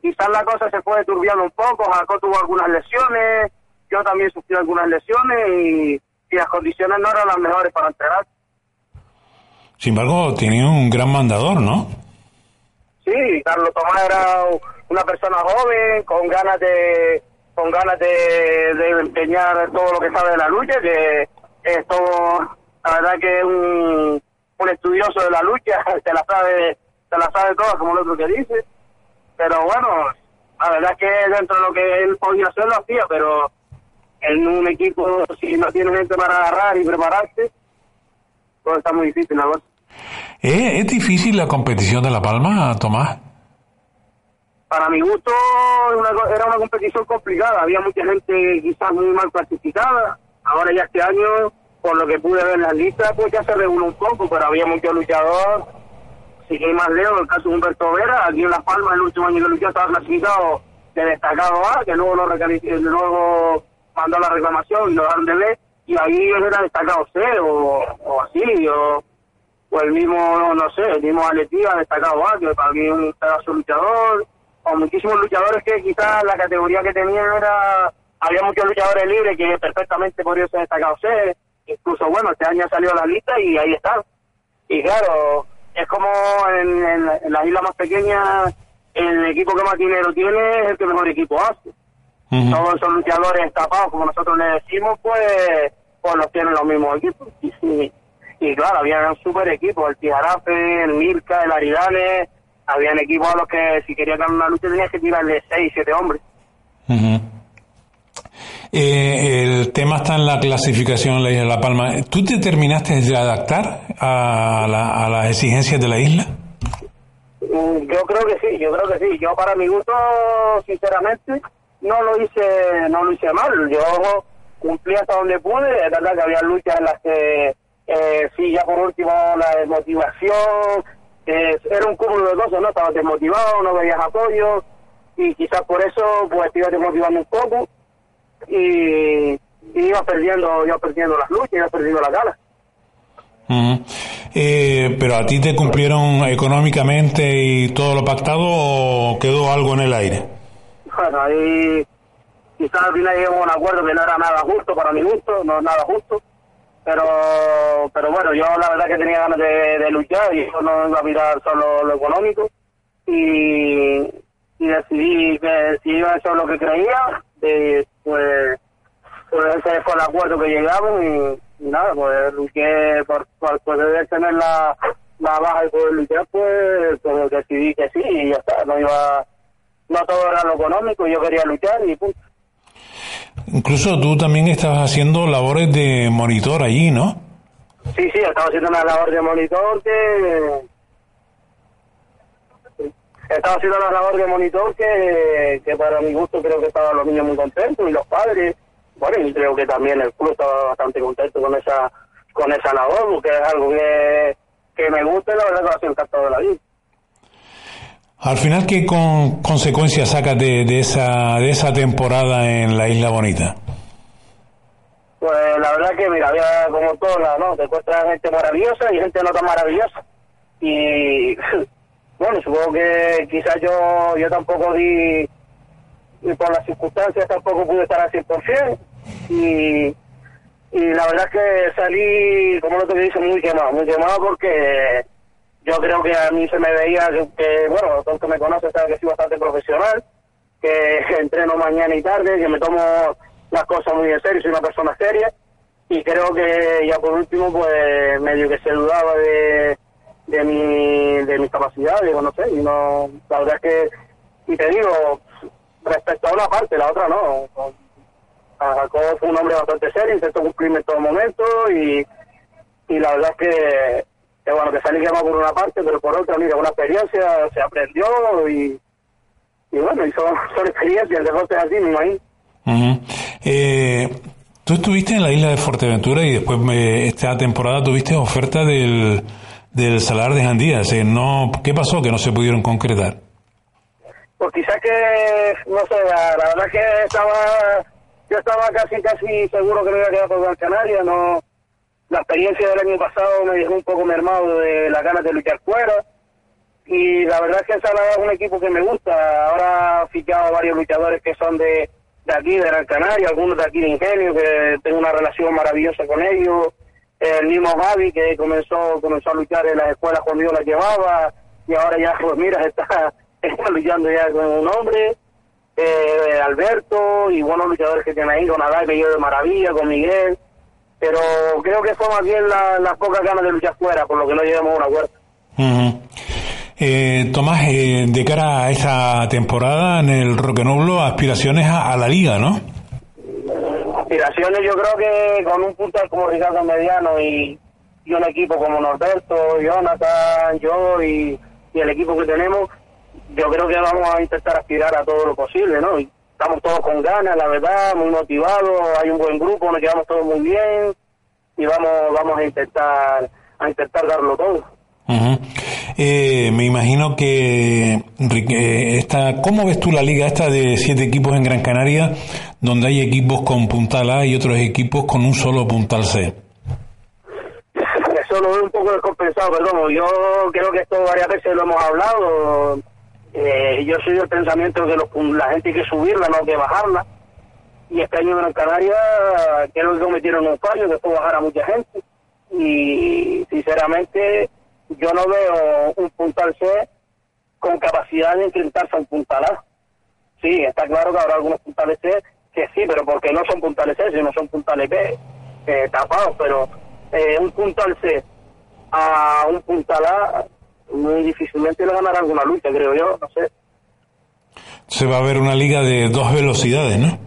Quizás la cosa se fue turbiando un poco. Jaco tuvo algunas lesiones. Yo también sufrí algunas lesiones y, y las condiciones no eran las mejores para entrenar. Sin embargo, tenía un gran mandador, ¿no? Sí, Carlos Tomás era una persona joven, con ganas de con ganas de, de empeñar todo lo que sabe de la lucha, que es todo, la verdad que es un, un estudioso de la lucha, [LAUGHS] se la sabe, se la sabe toda, como el otro que dice. Pero bueno, la verdad que dentro de lo que él podía hacer lo hacía, pero en un equipo, si no tiene gente para agarrar y prepararse, todo está muy difícil la cosa. ¿Eh? ¿Es difícil la competición de La Palma, Tomás? para mi gusto era una competición complicada, había mucha gente quizás muy mal clasificada, ahora ya este año, por lo que pude ver en las listas, pues ya se reguló un poco, pero había muchos luchadores, si que más lejos, el caso de Humberto Vera, aquí en Las Palmas el último año que luchó estaba clasificado de destacado A, que luego lo luego mandó la reclamación y lo dejaron de ver, y ahí él era destacado C o, o así, o, o el mismo, no sé, el mismo Aletía destacado A, que para mí es un pedazo luchador, o muchísimos luchadores que quizás la categoría que tenían era, había muchos luchadores libres que perfectamente podrían ser destacados C, incluso bueno, este año salió la lista y ahí están. Y claro, es como en, en, la- en las islas más pequeñas, el equipo que más dinero tiene es el que mejor equipo hace. Todos esos luchadores tapados, como nosotros le decimos, pues, pues los tienen los mismos equipos. Y, sí, y claro, había un super equipo, el Tijarafe, el Mirka, el Aridane, habían equipos a los que si querías ganar una lucha tenías que tirarle 6, 7 hombres. Ujú. Eh, el tema está en la clasificación la isla de La Palma. ¿Tú te terminaste de adaptar a, la- a las exigencias de la isla? Mm, Yo creo que sí, yo creo que sí. Yo para mi gusto, sinceramente, no lo hice, no lo hice mal. Yo cumplí hasta donde pude. Es verdad que había luchas en las que, eh, sí, ya por último, la desmotivación, eh, era un cúmulo de cosas, ¿no? Estabas desmotivado, no veías apoyo, y quizás por eso, pues, te ibas desmotivando un poco, y, y ibas perdiendo, ibas perdiendo las luchas, ibas perdiendo las ganas. Ujú. Eh, pero a ti te cumplieron económicamente y todo lo pactado o quedó algo en el aire? Bueno, ahí quizás al final llegamos a un acuerdo que no era nada justo para mi gusto, no es nada justo, pero pero bueno, yo la verdad que tenía ganas de, de luchar y yo no iba a mirar solo lo económico y, y decidí que si iba a hacer lo que creía, eh, pues, ese fue el acuerdo que llegamos y, y nada, pues luché por, por poder tener la, la baja y poder luchar, pues, pues decidí que sí y ya está, no iba no todo era lo económico, yo quería luchar y punto. Incluso tú también estabas haciendo labores de monitor allí, ¿no? Sí, sí, estaba haciendo una labor de monitor que estaba haciendo la labor de monitor que, que para mi gusto creo que estaban los niños muy contentos y los padres. Bueno, y creo que también el club estaba bastante contento con esa con esa labor, porque es algo que, me gusta y la verdad que va a ser de la vida. Al final, ¿qué con, consecuencias sacas de, de, esa, de esa temporada en la Isla Bonita? Pues la verdad que, mira, había como todos lados, ¿no? Te encuentras gente maravillosa y gente no tan maravillosa. Y [LAUGHS] bueno, supongo que quizás yo yo tampoco di, y por las circunstancias tampoco pude estar al 100%. Y, y la verdad que salí, como lo que dice, muy quemado, muy quemado porque yo creo que a mí se me veía que, bueno, todo el que me conoce sabe que soy bastante profesional, que entreno mañana y tarde, que me tomo las cosas muy en serio, soy una persona seria, y creo que ya por último, pues medio que se dudaba de, de mi de mis capacidades, no sé, y no, la verdad es que, y te digo, respecto a una parte, la otra no. Jacob fue un hombre bastante serio, intentó cumplirme en todo momento y, y la verdad es que que bueno, que salí quemado por una parte, pero por otra, mira, una experiencia, se aprendió y, y bueno, y son, [LAUGHS] son experiencias, el deporte es así, me imagino. Uh eh, Tú estuviste en la isla de Fuerteventura y después me, esta temporada tuviste oferta del, del Salar de Jandías. Eh, no, ¿Qué pasó que no se pudieron concretar? Pues quizás que, no sé, la, la verdad que estaba, yo estaba casi, casi seguro que me iba a quedar por Gran Canaria, no, la experiencia del año pasado me dejó un poco mermado de las ganas de luchar fuera. Y la verdad es que Ensalada es un equipo que me gusta. Ahora ha fichado varios luchadores que son de, de aquí, de Gran Canaria, algunos de aquí de Ingenio, que tengo una relación maravillosa con ellos. El mismo Javi, que comenzó comenzó a luchar en las escuelas cuando yo la llevaba, y ahora ya, pues mira, [LAUGHS] está, está luchando ya con un hombre. Eh, Alberto, y buenos luchadores que tiene ahí, con Adal, que yo de maravilla, con Miguel pero creo que fue más bien la, las pocas ganas de luchar fuera, por lo que no llegamos a un acuerdo. Uh eh, Tomás, eh, de cara a esa temporada en el Roquenoblo, aspiraciones a, a, la liga, ¿no? Aspiraciones yo creo que con un puntal como Ricardo Mediano y, y un equipo como Norberto, Jonathan, yo y, y, el equipo que tenemos, yo creo que vamos a intentar aspirar a todo lo posible, ¿no? Y estamos todos con ganas, la verdad, muy motivados, hay un buen grupo, nos llevamos todos muy bien y vamos vamos a intentar a intentar darlo todo. Uh -huh. eh, me imagino que eh, esta, ¿cómo ves tú la liga esta de siete equipos en Gran Canaria, donde hay equipos con puntal A y otros equipos con un solo puntal C? [LAUGHS] Eso lo veo un poco descompensado, perdón. Yo creo que esto varias veces lo hemos hablado eh, yo soy del pensamiento que los, la gente hay que subirla, no hay que bajarla. Y este año en Gran Canaria creo que cometieron un fallo, que fue bajar a mucha gente. Y sinceramente yo no veo un puntal C con capacidad de enfrentarse a un puntal A. Sí, está claro que habrá algunos puntales C que sí, pero porque no son puntales C, sino son puntales B eh, tapados. Pero eh, un puntal C a un puntal A muy difícilmente le ganará alguna lucha, creo yo, no sé. Se va a ver una liga de dos velocidades, ¿no?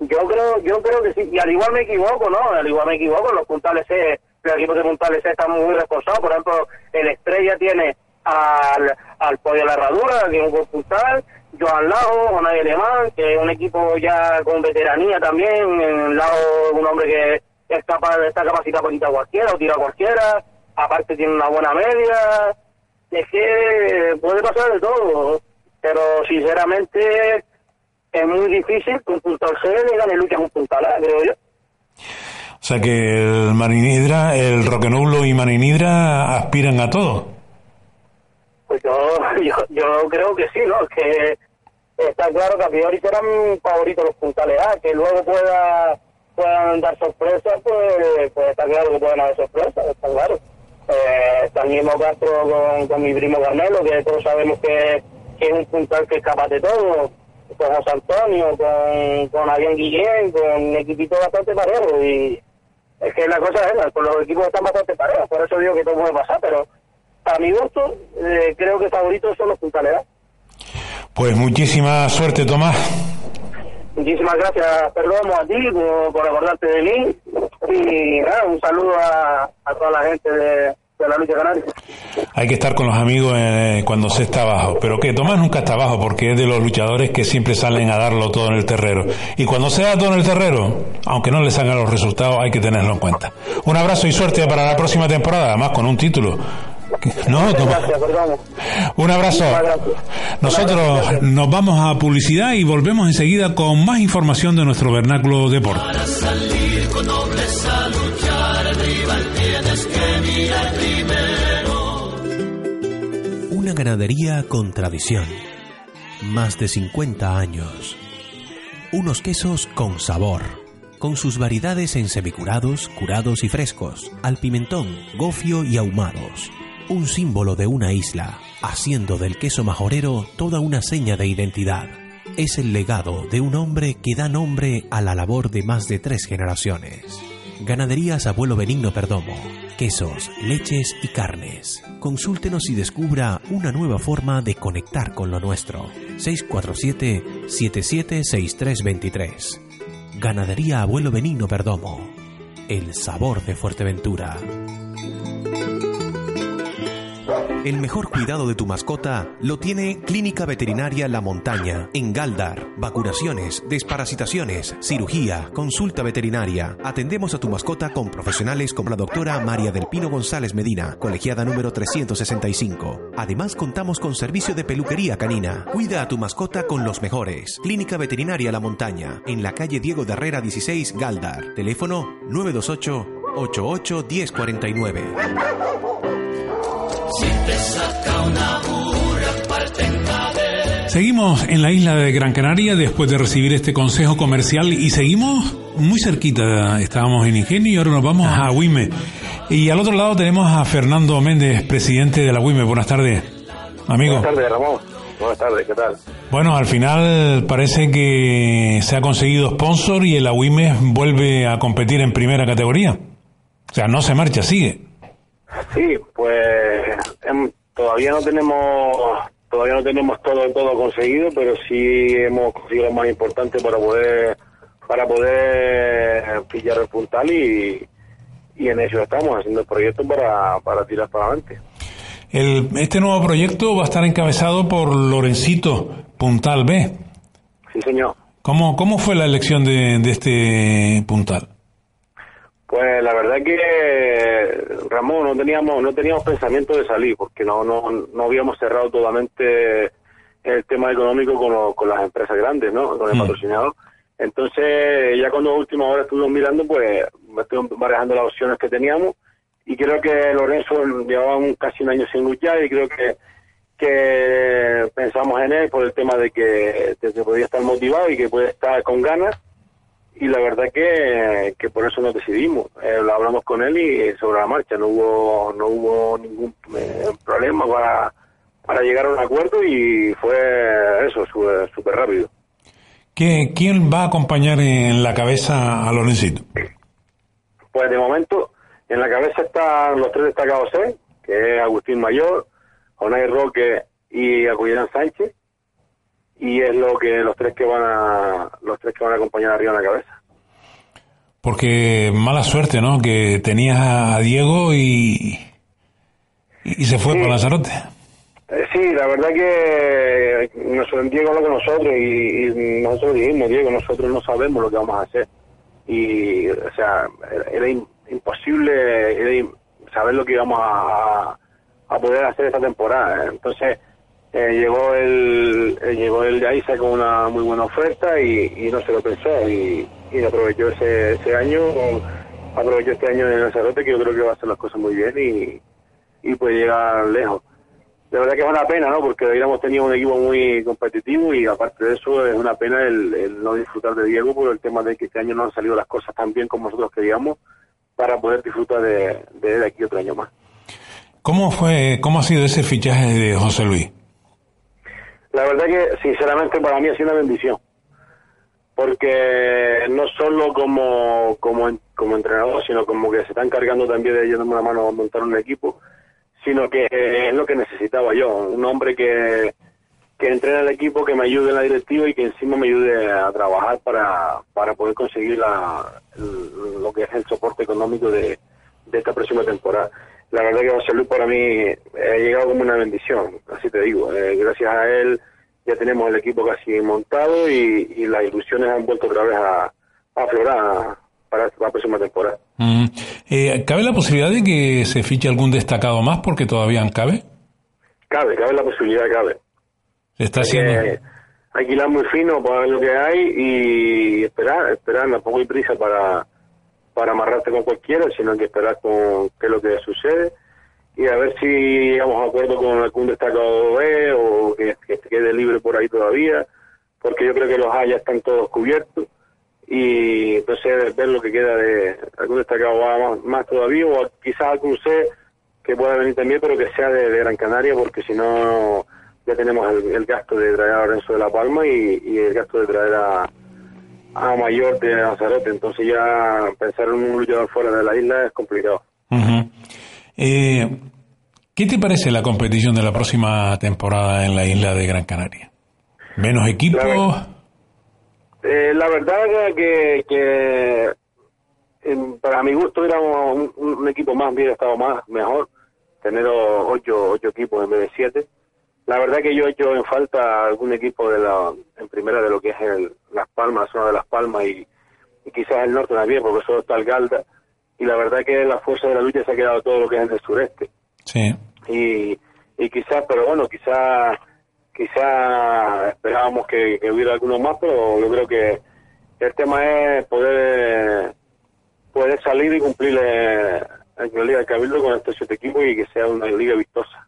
Yo creo, yo creo que sí, y al igual me equivoco, ¿no? Al igual me equivoco, los puntales C, los equipos de puntales C están muy reforzados, por ejemplo, el Estrella tiene al, al Pollo de la Herradura, que es un puntal, Joan Lago, Jonay Alemán, que es un equipo ya con veteranía también, en lado un hombre que es capaz, está capacitado quitar cualquiera o tirar cualquiera, aparte tiene una buena media, es que puede pasar de todo, pero sinceramente es muy difícil que un puntal C le gane lucha a un puntal A, creo yo. O sea que el Marinidra, el Roquenublo y Marinidra aspiran a todo. Pues yo, [LAUGHS] yo, yo creo que sí, ¿no? Que está claro que a priori serán favoritos los puntales A, que luego pueda puedan dar sorpresas, pues, pues está claro que pueden haber sorpresas, está claro eh, también Castro con, con, mi primo Carmelo, que todos sabemos que, es un puntal que es capaz de todo, con José Antonio, con, con Adrián Guillén, con un equipito bastante parejo, y es que la cosa es con los equipos están bastante parejos, por eso digo que todo puede pasar, pero a mi gusto eh, creo que favoritos son los puntales. Pues muchísima suerte, Tomás. Muchísimas gracias, perdón a ti por, acordarte de mí y nada, un saludo a, a toda la gente de, de la lucha canaria. Hay que estar con los amigos eh, cuando se está abajo. Pero que Tomás nunca está abajo porque es de los luchadores que siempre salen a darlo todo en el terrero. Y cuando se da todo en el terrero, aunque no les salgan los resultados, hay que tenerlo en cuenta. Un abrazo y suerte para la próxima temporada, además con un título. No, Tomás. Un abrazo. Nosotros nos vamos a publicidad y volvemos enseguida con más información de nuestro vernáculo deporte. Para salir con nobleza a luchar, rival tienes que mirar primero. Una ganadería con tradición. Más de 50 años. Unos quesos con sabor. Con sus variedades en semicurados, curados y frescos, al pimentón, gofio y ahumados. Un símbolo de una isla, haciendo del queso majorero toda una seña de identidad. Es el legado de un hombre que da nombre a la labor de más de tres generaciones. Ganaderías Abuelo Benigno Perdomo. Quesos, leches y carnes. Consúltenos y descubra una nueva forma de conectar con lo nuestro. 647-776323. Ganadería Abuelo Benigno Perdomo. El sabor de Fuerteventura. El mejor cuidado de tu mascota lo tiene Clínica Veterinaria La Montaña, en Galdar. Vacunaciones, desparasitaciones, cirugía, consulta veterinaria. Atendemos a tu mascota con profesionales como la doctora María del Pino González Medina, colegiada número 365. Además, contamos con servicio de peluquería canina. Cuida a tu mascota con los mejores. Clínica Veterinaria La Montaña, en la calle Diego de Herrera 16, Galdar. Teléfono 928 88 1049. Si te saca una burra, parte en cadena. Seguimos en la isla de Gran Canaria después de recibir este consejo comercial y seguimos muy cerquita. Estábamos en Ingenio y ahora nos vamos a WIME. Y al otro lado tenemos a Fernando Méndez, presidente de la WIME. Buenas tardes, amigo. Buenas tardes, Ramón. Buenas tardes, ¿qué tal? Bueno, al final parece que se ha conseguido sponsor y el AWIME vuelve a competir en primera categoría. O sea, no se marcha, sigue. Sí, pues em, todavía no tenemos todavía no tenemos todo todo conseguido, pero sí hemos conseguido lo más importante para poder para poder pillar el puntal y, y en eso estamos haciendo el proyecto para, para tirar para adelante. El, este nuevo proyecto va a estar encabezado por Lorencito Puntal B. Sí, señor. ¿Cómo, cómo fue la elección de, de este puntal? Pues la verdad que Ramón no teníamos no teníamos pensamiento de salir porque no no, no habíamos cerrado totalmente el tema económico con, lo- con las empresas grandes, ¿no? Con el Mm. patrocinador. Entonces ya cuando a última hora estuvimos mirando, pues me estoy barajando las opciones que teníamos y creo que Lorenzo llevaba un- casi un año sin luchar y creo que que pensamos en él por el tema de que, de que podía estar motivado y que puede estar con ganas y la verdad que, que por eso nos decidimos. Eh, lo hablamos con él y eh, sobre la marcha no hubo no hubo ningún eh, problema para, para llegar a un acuerdo y fue eso, su- súper rápido. ¿Qué, ¿Quién va a acompañar en la cabeza a Lorencito? Pues de momento en la cabeza están los tres destacados C, que es Agustín Mayor, Jonay Roque y Acuyán Sánchez y es lo que los tres que van a los tres que van a acompañar arriba en la cabeza. Porque mala suerte, ¿no? Que tenías a Diego y, y se fue por Lanzarote. Eh, sí, la verdad que nos, Diego habló con nosotros y, y nosotros dijimos, Diego, nosotros no sabemos lo que vamos a hacer. Y, o sea, era, era im- imposible era saber lo que íbamos a- a poder hacer esta temporada. Entonces, eh, llegó el eh, llegó el de Aiza con una muy buena oferta y, no se lo pensó y, y aprovechó ese, ese año, aprovechó este año en Lanzarote que yo creo que va a hacer las cosas muy bien y, y puede llegar lejos. De verdad que es una pena, ¿no? Porque hubiéramos tenido un equipo muy competitivo y aparte de eso es una pena el, el no disfrutar de Diego por el tema de que este año no han salido las cosas tan bien como nosotros queríamos para poder disfrutar de, de él aquí otro año más. ¿Cómo fue, cómo ha sido ese fichaje de José Luis? La verdad que sinceramente para mí ha sido una bendición. Porque no solo como, como, como entrenador, sino como que se está encargando también de llevarme una mano a montar un equipo, sino que es lo que necesitaba yo, un hombre que, que entrena el equipo, que me ayude en la directiva y que encima me ayude a trabajar para, para poder conseguir la, lo que es el soporte económico de esta próxima temporada. La verdad que José para mí ha llegado como una bendición, así te digo. Eh, gracias a él ya tenemos el equipo casi montado y, las ilusiones han vuelto otra vez a, a aflorar para la próxima temporada. Mm. Eh, ¿Cabe la posibilidad de que se fiche algún destacado más porque todavía cabe? Cabe, cabe la posibilidad, cabe. está haciendo... alquilar muy fino para ver lo que hay y esperar, esperar, tampoco hay prisa para, para amarrarte con cualquiera, sino hay que esperar con qué es lo que sucede y a ver si llegamos a acuerdo con algún destacado B o que, que quede libre por ahí todavía, porque yo creo que los A ya están todos cubiertos y entonces ver lo que queda de algún destacado A más, todavía o quizás algún C que pueda venir también, pero que sea de, Gran Canaria, porque si no ya tenemos el, gasto de traer a Lorenzo de la Palma y, el gasto de traer a, a Mayor de Lanzarote, entonces ya pensar en un luchador fuera de la isla es complicado. Eh, ¿Qué te parece la competición de la próxima temporada en la isla de Gran Canaria? ¿Menos equipos? Eh, la verdad que, que para mi gusto éramos un, equipo más, hubiera estado más, mejor, tener ocho, ocho equipos en vez de siete. La verdad que yo he hecho en falta algún equipo de la, en primera de lo que es el, Las Palmas, zona de Las Palmas y, quizás el norte también, porque solo está el Galda y la verdad que la fuerza de la lucha se ha quedado todo lo que es en el sureste. Sí. Y, y quizás, pero bueno, quizás quizás esperábamos que, hubiera algunos más, pero yo creo que el tema es poder poder salir y cumplir en la Liga de Cabildo con estos siete equipos y que sea una liga vistosa,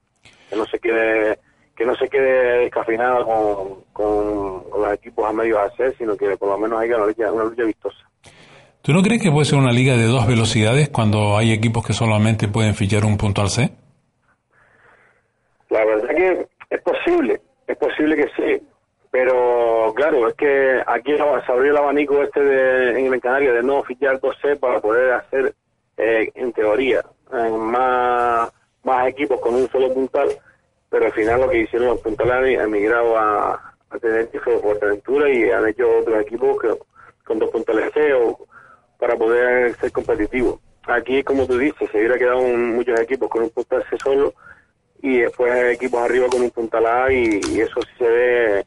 que no se quede que no se quede descafinada con, con, los equipos a medio hacer, sino que por lo menos haya una lucha, una lucha vistosa. ¿Tú no crees que puede ser una liga de dos velocidades cuando hay equipos que solamente pueden fichar un punto al C? La verdad que es posible, es posible que sí, pero claro, es que aquí se abrió el abanico este de, en el Canario de no fichar dos C para poder hacer, eh, en teoría, eh, más, más equipos con un solo puntal, pero al final lo que hicieron los puntales han emigrado a, a Tenerife o Fuerteventura y han hecho otros equipos que, con dos puntales o para poder ser competitivo. Aquí, como tú dices, se hubiera quedado muchos equipos con un puntal C solo y después equipos arriba con un puntal A y, eso sí se ve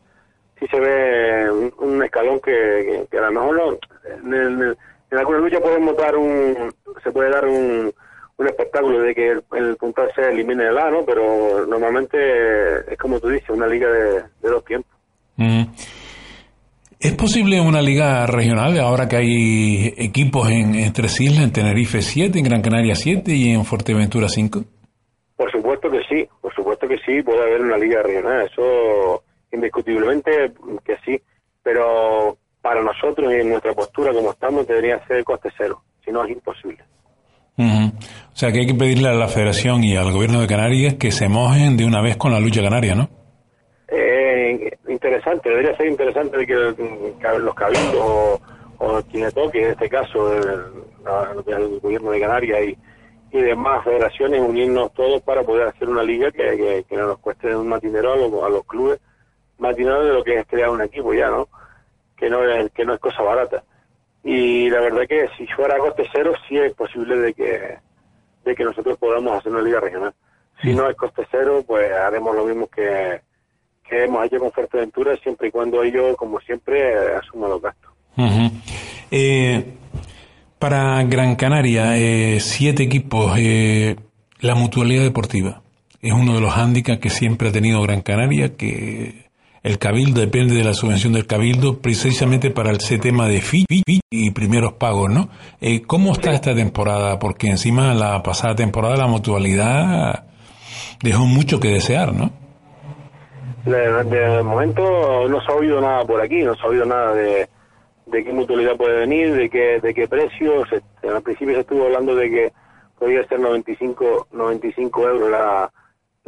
sí se ve un, escalón que, a lo mejor en, en, alguna lucha podemos dar un se puede dar un, un espectáculo de que el, puntal se elimine el A, ¿no? Pero normalmente es como tú dices, una liga de, dos tiempos. ¿Es posible una liga regional ahora que hay equipos en, Tres Islas, en Tenerife 7, en Gran Canaria 7 y en Fuerteventura 5? Por supuesto que sí, por supuesto que sí, puede haber una liga regional, eso indiscutiblemente que sí, pero para nosotros y en nuestra postura como estamos debería ser coste cero, si no es imposible. O sea que hay que pedirle a la Federación y al Gobierno de Canarias que se mojen de una vez con la lucha canaria, ¿no? interesante, debería ser interesante que, los cabildos o, o quien toque, en este caso el, gobierno de Canarias y, demás federaciones, unirnos todos para poder hacer una liga que, no nos cueste un matinero a los, a los clubes, más de lo que es crear un equipo ya, ¿no? Que no es, que no es cosa barata. Y la verdad que si fuera a coste cero, sí es posible de que, de que nosotros podamos hacer una liga regional. Si no es coste cero, pues haremos lo mismo que, que hemos hecho con Fuerteventura siempre y cuando ellos, como siempre, asuman los gastos. Eh, para Gran Canaria, eh, siete equipos, eh, la mutualidad deportiva es uno de los hándicaps que siempre ha tenido Gran Canaria, que el cabildo depende de la subvención del cabildo precisamente para ese tema de FI y primeros pagos, ¿no? ¿Cómo está esta temporada? Porque encima la pasada temporada la mutualidad dejó mucho que desear, ¿no? De, momento no se ha oído nada por aquí, no se ha oído nada de, de qué mutualidad puede venir, de qué, de qué precio. al principio se estuvo hablando de que podía ser 95, 95 euros la,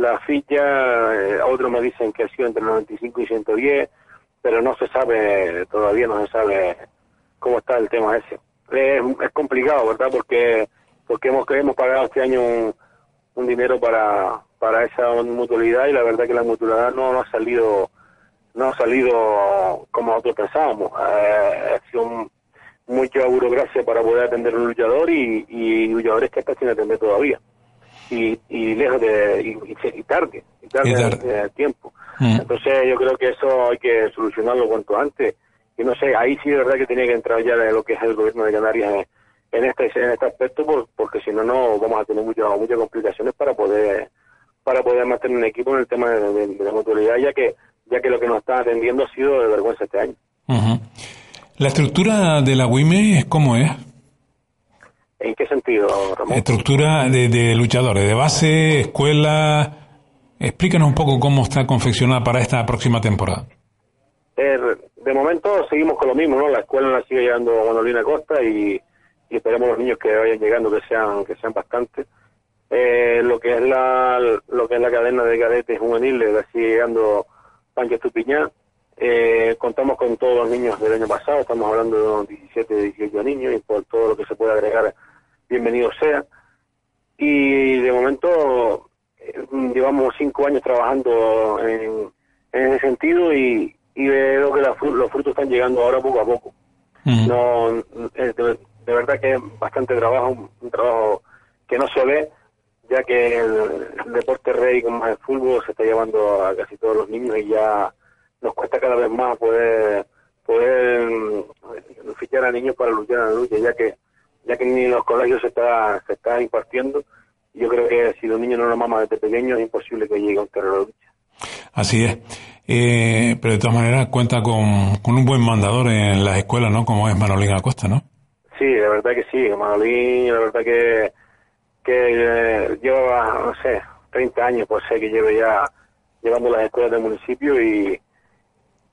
la ficha, eh, otros me dicen que ha sido entre 95 y 110, pero no se sabe, todavía no se sabe cómo está el tema ese. Es, complicado, ¿verdad? Porque porque hemos, hemos pagado este año un, un dinero para, para esa mutualidad y la verdad que la mutualidad no, ha salido no ha salido como nosotros pensábamos. Eh, ha sido mucha burocracia para poder atender a un luchador y, y luchadores que están sin atender todavía. Y, y lejos de y, y tarde, y tarde, el tiempo. Mm. Entonces yo creo que eso hay que solucionarlo cuanto antes. Y no sé, ahí sí de verdad que tiene que entrar ya lo que es el gobierno de Canarias en, este en este aspecto, por- porque si no, no vamos a tener muchas muchas complicaciones para poder para poder mantener un equipo en el tema de, de- de la mutualidad, ya que ya que lo que nos están atendiendo ha sido de vergüenza este año. La estructura de la WIME, ¿cómo es? ¿En qué sentido, Ramón? Estructura de, de luchadores, de base, escuela. Explícanos un poco cómo está confeccionada para esta próxima temporada. Eh, de momento seguimos con lo mismo, ¿no? La escuela la sigue llevando Manolina Costa y, y esperemos los niños que vayan llegando que sean que sean bastantes. Eh, lo que es la lo que es la cadena de cadetes juveniles la sigue llegando Sánchez Tupiñán. Eh, contamos con todos los niños del año pasado, estamos hablando de unos 17, 18 niños y por todo lo que se puede agregar, bienvenido sea. Y de momento eh, llevamos cinco años trabajando en, en ese sentido y, y veo que la los frutos están llegando ahora poco a poco. No, es de, de verdad que es bastante trabajo, un, un trabajo que no se ve, ya que el, el deporte rey como es el fútbol se está llevando a casi todos los niños y ya nos cuesta cada vez más poder poder mm, fichar a niños para luchar en la lucha, ya que ya que ni en los colegios se está se está impartiendo. Yo creo que si los niños no lo maman desde pequeños es imposible que llegue a un terreno de lucha. Así es. Eh, pero de todas maneras cuenta con, con un buen mandador en las escuelas, ¿no? Como es Manolín Acosta, ¿no? Sí, la verdad que sí, Manolín, la verdad que, que eh, lleva, no sé, 30 años, pues sé que lleve ya llevando las escuelas del municipio y,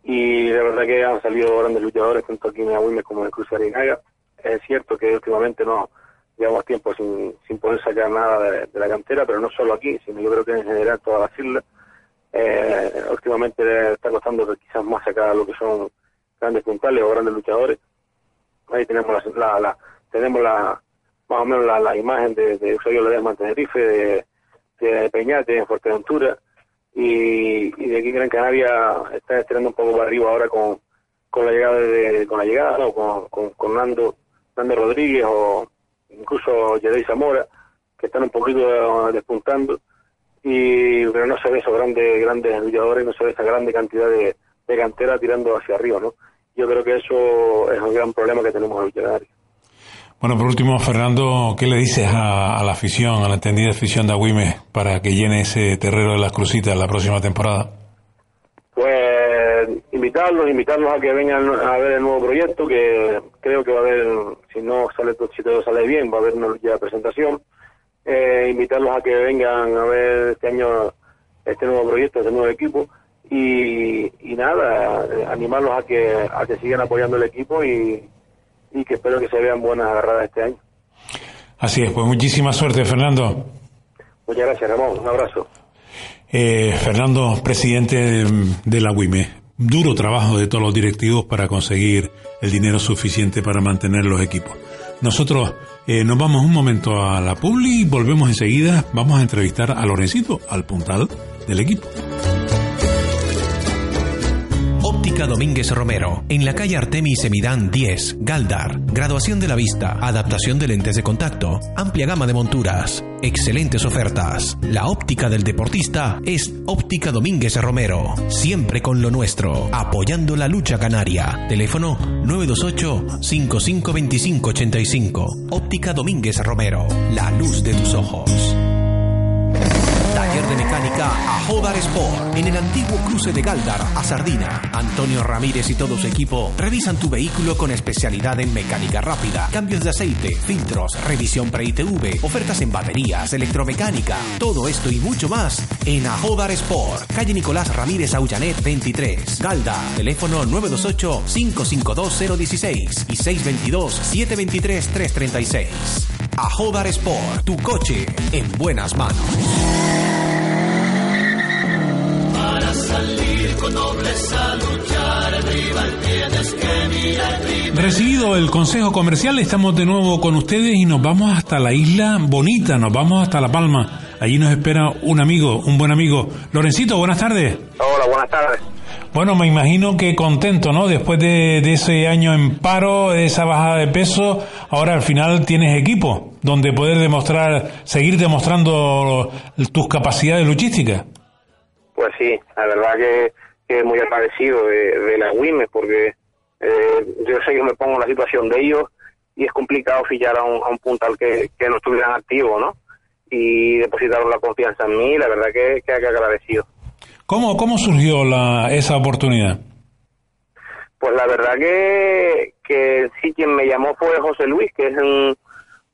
y la verdad que han salido grandes luchadores, tanto aquí en Agüimes como en Cruz de Arinaga. Es cierto que últimamente no llevamos tiempo sin, sin poder sacar nada de, la cantera, pero no solo aquí, sino yo creo que en general todas las islas. Eh, últimamente está costando quizás más sacar lo que son grandes puntales o grandes luchadores ahí tenemos la, la, la- tenemos la más o menos la, la imagen de, de Eusebio Ledesma en Tenerife, de, Peñate en Fuerteventura y, y de aquí Gran Canaria está estirando un poco para arriba ahora con, con la llegada de, con la llegada ¿no? con, con Nando, Nando Rodríguez o incluso Yedei Zamora que están un poquito eh, despuntando y pero no se ve esos grandes grandes luchadores, no se ve esa grande cantidad de, de cantera tirando hacia arriba, ¿no? Yo creo que eso es un gran problema que tenemos en el. Bueno, por último, Fernando, ¿qué le dices a, a la afición, a la entendida afición de Agüime para que llene ese terrero de las crucitas la próxima temporada? Pues invitarlos, invitarlos a que vengan a ver el nuevo proyecto, que creo que va a haber, si no sale todo- si todo sale bien, va a haber una ya presentación. Eh, invitarlos a que vengan a ver este año este nuevo proyecto, este nuevo equipo y, y nada, animarlos a que a que sigan apoyando el equipo y, y que espero que se vean buenas agarradas este año. Así es, pues muchísima suerte, Fernando. Muchas gracias, Ramón. Un abrazo. Eh, Fernando, presidente de, la WIME. Duro trabajo de todos los directivos para conseguir el dinero suficiente para mantener los equipos. Nosotros eh, nos vamos un momento a la publi y volvemos enseguida. Vamos a entrevistar a Lorencito, al puntal del equipo. Óptica Domínguez Romero, en la calle Artemis Semidán 10, Galdar. Graduación de la vista, adaptación de lentes de contacto, amplia gama de monturas, excelentes ofertas. La óptica del deportista es Óptica Domínguez Romero, siempre con lo nuestro, apoyando la lucha canaria. Teléfono 928-552585. Óptica Domínguez Romero, la luz de tus ojos. De mecánica a Jodar Sport. En el antiguo cruce de Galdar a Sardina. Antonio Ramírez y todo su equipo revisan tu vehículo con especialidad en mecánica rápida, cambios de aceite, filtros, revisión pre-ITV, ofertas en baterías, electromecánica. Todo esto y mucho más en Ajodar Sport. Calle Nicolás Ramírez Aullanet 23. Galdar. Teléfono 928-552-016 y 622-723-336. Ajodar Sport. Tu coche en buenas manos. Salir con nobleza a luchar, el rival tienes que mirar primero. Recibido el consejo comercial, estamos de nuevo con ustedes y nos vamos hasta la isla bonita, nos vamos hasta La Palma. Allí nos espera un amigo, un buen amigo. Lorencito, buenas tardes. Hola, buenas tardes. Bueno, me imagino que contento, ¿no? Después de, de ese año en paro, de esa bajada de peso, ahora al final tienes equipo. donde poder demostrar, seguir demostrando tus capacidades luchísticas. Pues sí, la verdad que, que muy agradecido de, de las WIMES porque eh, yo sé que me pongo en la situación de ellos y es complicado fichar a un, a un puntal que, que no estuvieran activo, ¿no? Y depositaron la confianza en mí, la verdad que, que, que agradecido. ¿Cómo, cómo surgió la, esa oportunidad? Pues la verdad que, que sí, quien me llamó fue José Luis, que es un,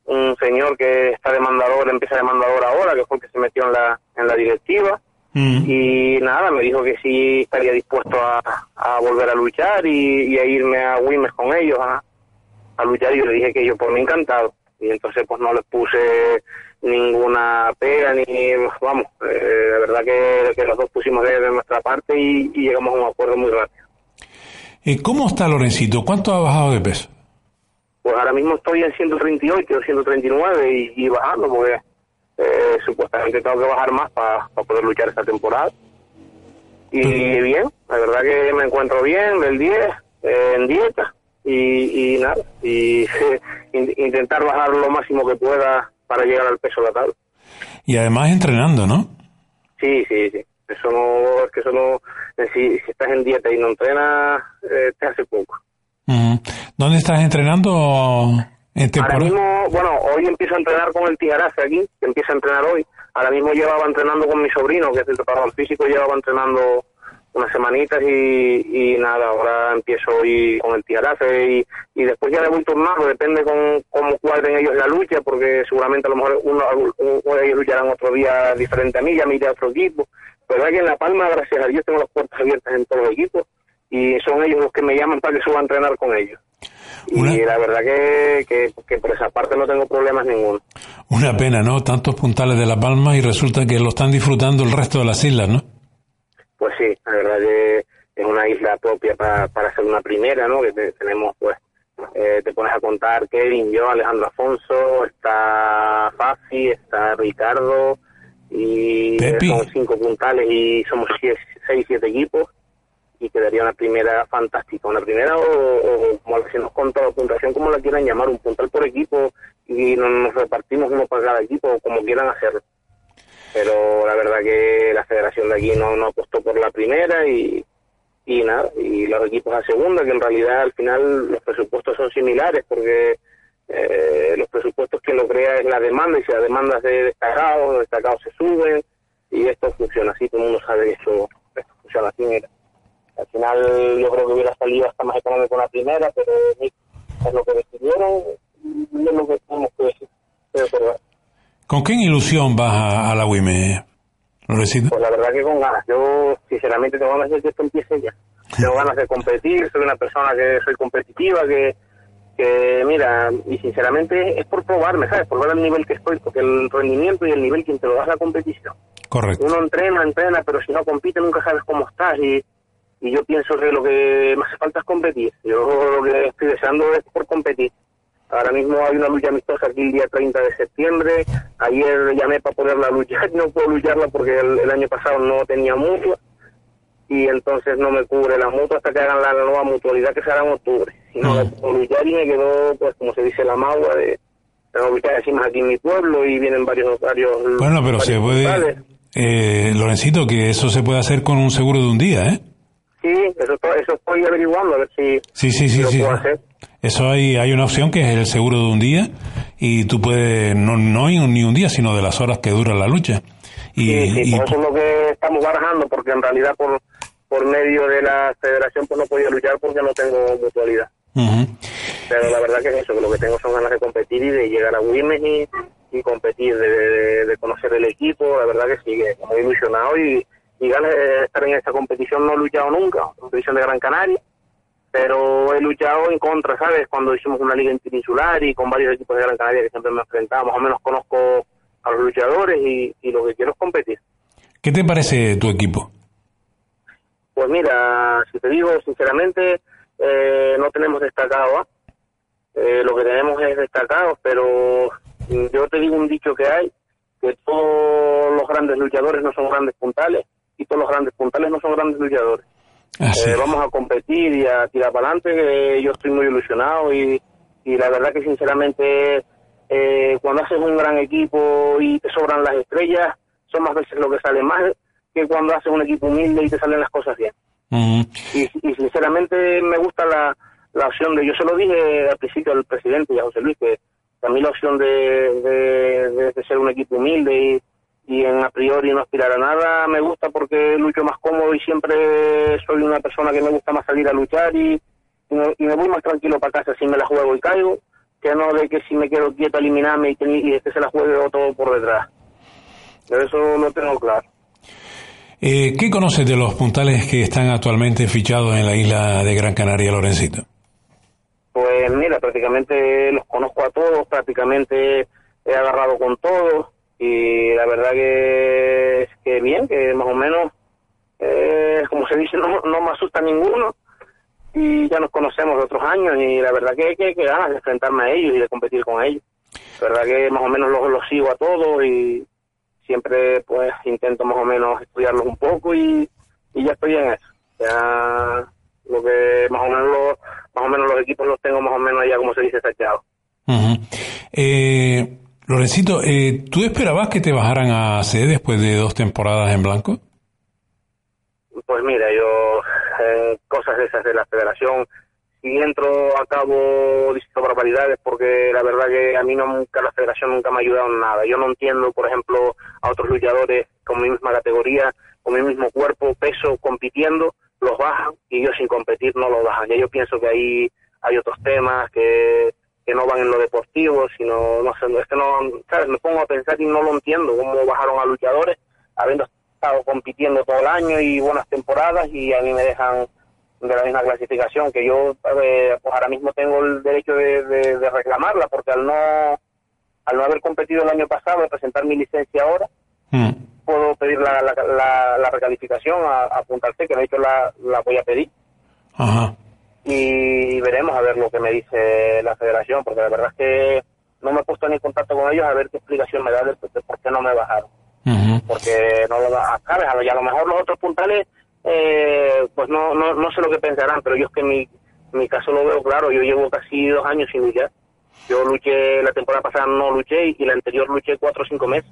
un señor que está demandador, empieza demandador ahora, que fue el que se metió en la, en la directiva. Mm. Y nada, me dijo que sí estaría dispuesto a, a volver a luchar y, y a irme a Wimes con ellos a, a luchar. Y yo le dije que yo por mí encantado. Y entonces pues no les puse ninguna pega ni, vamos, eh, la verdad que, que los dos pusimos de, de nuestra parte y, y llegamos a un acuerdo muy rápido. Eh, ¿Cómo está Lorencito? ¿Cuánto ha bajado de peso? Pues ahora mismo estoy en 138, 139 y, y bajando porque eh, supuestamente tengo que bajar más para poder luchar esta temporada. Y bien, la verdad que me encuentro bien del 10, eh, en dieta y, y nada, y [LAUGHS] in- intentar bajar lo máximo que pueda para llegar al peso de la tabla. Y además entrenando, ¿no? Sí, sí, sí. Eso no, es que eso no, eh, si, si estás en dieta y no entrenas, eh, te hace poco. ¿Dónde estás entrenando en Ahora mismo, bueno, hoy empiezo a entrenar con el Tijarafe aquí, que empieza a entrenar hoy. Ahora mismo llevaba entrenando con mi sobrino, que es el preparador físico, llevaba entrenando unas semanitas y, y nada, ahora empiezo hoy con el Tijarafe y, y después ya le voy turnando, depende con cómo cuadren ellos la lucha, porque seguramente a lo mejor uno, uno de ellos lucharán otro día diferente a mí, ya me iré a otro equipo. Pero que en La Palma, gracias a Dios, tengo las puertas abiertas en todos los equipos y son ellos los que me llaman para que suba a entrenar con ellos. Y la verdad que, que, que por esa parte no tengo problemas ninguno. Una pena, ¿no? Tantos puntales de La Palma y resulta que lo están disfrutando el resto de las islas, ¿no? Pues sí, la verdad que es una isla propia para, para hacer una primera, ¿no? Que te- tenemos, pues, eh, te pones a contar Kevin, yo, Alejandro Afonso, está Fafi, está Ricardo, y Pepi. son cinco puntales y somos seis, siete equipos, y quedaría una primera fantástica. Una primera, o, como la- si nos contó la puntuación, como la quieran llamar, un puntal por equipo, y nos, nos repartimos uno para cada equipo, como quieran hacerlo pero la verdad que la federación de aquí no, no apostó por la primera y, y nada, y los equipos a segunda, que en realidad al final los presupuestos son similares porque eh, los presupuestos que lo crea es la demanda y si la demanda de destacados, los destacados se suben y esto funciona así, todo el mundo sabe que esto, esto funciona así, mira. Al final yo creo que hubiera salido hasta más económico la primera, pero es lo que decidieron y es lo que tenemos que decir. Pero, pero, ¿Con qué ilusión vas a, a la WIME, Lorecito? Pues la verdad que con ganas. Yo, sinceramente, tengo ganas de que esto empiece ya. Tengo ganas de competir, soy una persona que soy competitiva, que, que mira, y sinceramente es por probarme, ¿sabes? Por ver el nivel que estoy, porque el rendimiento y el nivel quien te lo da es la competición. Correcto. Uno entrena, entrena, pero si no compite nunca sabes cómo estás y, y yo pienso que lo que me hace falta es competir. Yo lo que estoy deseando es por competir. Ahora mismo hay una lucha amistosa aquí el día 30 de septiembre. Ayer llamé para poderla luchar, [LAUGHS] no puedo lucharla porque el, el año pasado no tenía mutua y entonces no me cubre la mutua hasta que hagan la nueva mutualidad que será en octubre. Y no la puedo luchar y me quedó, pues como se dice, la magua de que luchar decimos aquí en mi pueblo y vienen varios varios Bueno, pero se puede, eh, Lorencito, que eso se puede hacer con un seguro de un día, ¿eh? Sí, eso, estoy- eso estoy averiguando a ver si, Sí, sí, si sí, lo sí. puedo hacer. Eso hay, hay una opción que es el seguro de un día y tú puedes, no, no ni un día, sino de las horas que dura la lucha. Y, Sí, sí, y- por eso es lo que estamos barajando, porque en realidad por, por medio de la federación pues no podía luchar porque no tengo mutualidad. Pero la verdad que es eso, que lo que tengo son ganas de competir y de llegar a Wimes y, y competir, de, de- de conocer el equipo, la verdad que sí, que muy ilusionado y, ganas de estar en esta competición. No he luchado nunca, competición de Gran Canaria, pero he luchado en contra, ¿sabes? Cuando hicimos una liga interinsular y con varios equipos de Gran Canaria que siempre me enfrentaba, más o menos conozco a los luchadores y, y lo que quiero es competir. ¿Qué te parece tu equipo? Pues mira, si te digo sinceramente, eh, no tenemos destacados. ¿ah? Eh, lo que tenemos es destacados, pero yo te digo un dicho que hay, que todos los grandes luchadores no son grandes puntales todos los grandes puntales no son grandes luchadores. Eh, vamos a competir y a tirar para adelante, yo estoy muy ilusionado y, y la verdad que sinceramente eh, cuando haces un gran equipo y te sobran las estrellas, son más veces lo que sale mal que cuando haces un equipo humilde y te salen las cosas bien. y, y sinceramente me gusta la, la opción de, yo se lo dije al principio al presidente y a José Luis, que a mí la opción de, de, de ser un equipo humilde y, y, en a priori no aspirar a nada me gusta porque lucho más cómodo y siempre soy una persona que me gusta más salir a luchar y, y, me, y me voy más tranquilo para casa si me la juego y caigo que no de que si me quedo quieto eliminarme y, y que se la juegue todo por detrás. De eso lo tengo claro. Eh, ¿Qué conoces de los puntales que están actualmente fichados en la isla de Gran Canaria, Lorencito? Pues mira, prácticamente los conozco a todos, prácticamente he agarrado con todos y la verdad que, que bien, que más o menos, eh, como se dice, [LAUGHS] no, no me asusta ninguno y ya nos conocemos de otros años y la verdad que, que, que ganas de enfrentarme a ellos y de competir con ellos. La verdad que más o menos los, los sigo a todos y siempre pues intento más o menos estudiarlos un poco y, y ya estoy en eso. Ya lo que más o menos los, más o menos los equipos los tengo más o menos ya como se dice saqueados. Uh eh, Lorencito, eh, ¿tú esperabas que te bajaran a C después de dos temporadas en blanco? Pues mira, yo eh, cosas de esas de la federación si entro acabo diciendo barbaridades porque la verdad que a mí nunca la federación nunca me ha ayudado en nada. Yo no entiendo, por ejemplo, a otros luchadores con mi misma categoría, con mi mismo cuerpo, peso, compitiendo, los bajan y yo sin competir no los bajan. Ya yo pienso que ahí hay otros temas que, que no van en lo deportivo, sino, no sé, es que no, ¿sabes? Me pongo a pensar y no lo entiendo, cómo bajaron a luchadores habiendo estado compitiendo todo el año y buenas temporadas y a mí me dejan de la misma clasificación, que yo eh, pues ahora mismo tengo el derecho de, de, de, reclamarla, porque al no al no haber competido el año pasado, de presentar mi licencia ahora, mm. puedo pedir la, la, la, la recalificación a, a apuntarse, que de hecho la, la voy a pedir. Ajá. Y veremos a ver lo que me dice la federación, porque la verdad es que no me he puesto ni en contacto con ellos a ver qué explicación me da de, por qué no me bajaron. Uh -huh. Porque no lo sabes, y a lo mejor los otros puntales eh, pues no, no, no sé lo que pensarán, pero yo es que mi, mi caso lo veo claro, yo llevo casi dos años sin luchar. Yo luché, la temporada pasada no luché y la anterior luché cuatro o cinco meses.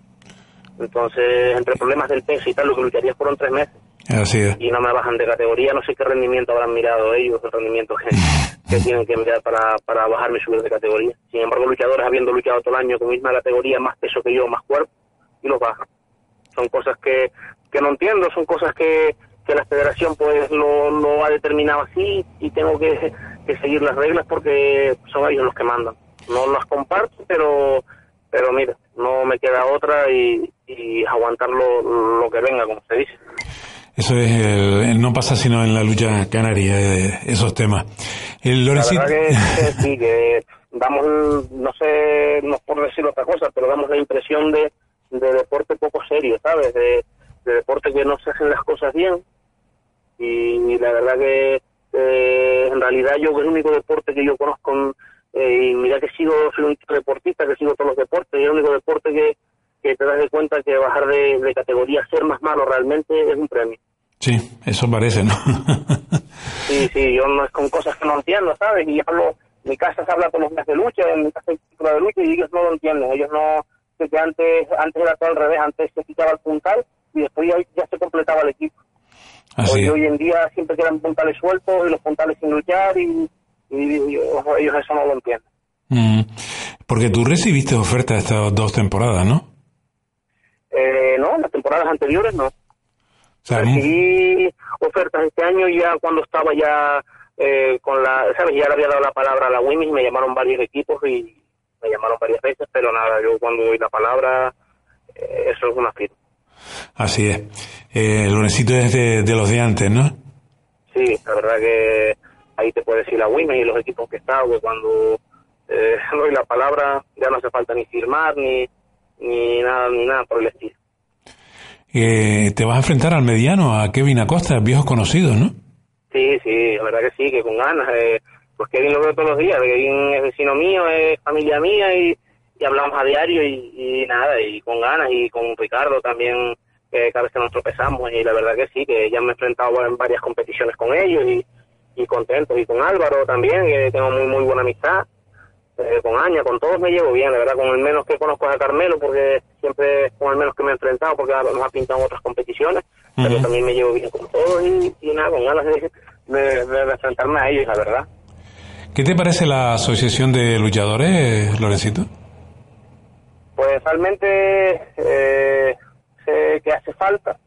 Entonces, entre problemas del peso y tal, lo que lucharía fueron tres meses. Así es. Y no me bajan de categoría, no sé qué rendimiento habrán mirado ellos, el rendimiento que, [LAUGHS] que tienen que mirar para, para bajarme y subir de categoría. Sin embargo, luchadores habiendo luchado todo el año con misma categoría, más peso que yo, más cuerpo, y los bajan. Son cosas que, que no entiendo, son cosas que, que la federación pues lo, lo ha determinado así y tengo que, que, seguir las reglas porque son ellos los que mandan. No las comparto, pero pero mira, no me queda otra y, y aguantar lo, lo, que venga, como se dice. Eso es, el, no pasa sino en la lucha canaria, eh, esos temas. El Lorencito... La verdad que, que, [LAUGHS] sí, que damos, no sé, no es por decir otra cosa, pero damos la impresión de, de deporte poco serio, ¿sabes? De, de deporte que no se hacen las cosas bien y, y la verdad que eh, en realidad yo el único deporte que yo conozco eh, y mira que sigo soy un deportista que sigo todos los deportes y el único deporte que, que te das de cuenta que bajar de, de categoría ser más malo realmente es un premio sí eso parece no [LAUGHS] sí sí yo no es con cosas que no entiendo sabes y hablo mi casa se habla con los de lucha en mi casa hay de lucha y ellos no lo entienden ellos no que antes antes era todo al revés antes se quitaba el puntal y después ya, ya se completaba el equipo. Así hoy, hoy, en día siempre quedan puntales sueltos y los puntales sin luchar y, y, y ellos eso no lo entienden. Mm. Porque tú recibiste ofertas estas dos temporadas, ¿no? Eh, no, las temporadas anteriores no. Recibí ofertas este año ya cuando estaba ya eh, con la, ¿sabes? Ya le había dado la palabra a la Wimis y me llamaron varios equipos y me llamaron varias veces, pero nada, yo cuando doy la palabra, eh, eso es una firma. Así es. Eh, el lunesito es de, de, los de antes, ¿no? Sí, la verdad que ahí te puede decir la Wimes y los equipos que está, que cuando eh, [LAUGHS] doy la palabra ya no hace falta ni firmar ni, ni nada ni nada por el estilo. Eh, te vas a enfrentar al mediano, a Kevin Acosta, viejos conocidos, ¿no? Sí, sí, la verdad que sí, que con ganas. Eh, pues Kevin lo veo todos los días, Kevin es vecino mío, es familia mía y y hablamos a diario y, y, nada, y con ganas, y con Ricardo también, eh, cada vez que nos tropezamos, y la verdad que sí, que ya me he enfrentado en varias competiciones con ellos y, y contentos, y con Álvaro también, que tengo muy, muy buena amistad. Eh, con Aña, con todos me llevo bien, la verdad, con el menos que conozco es a Carmelo, porque siempre con el menos que me he enfrentado, porque nos ha pintado en otras competiciones, pero también me llevo bien con todos y, y nada, con ganas de, de, de enfrentarme a ellos, la verdad. ¿Qué te parece la Asociación de Luchadores, Lorencito? Pues realmente eh, sé que hace falta,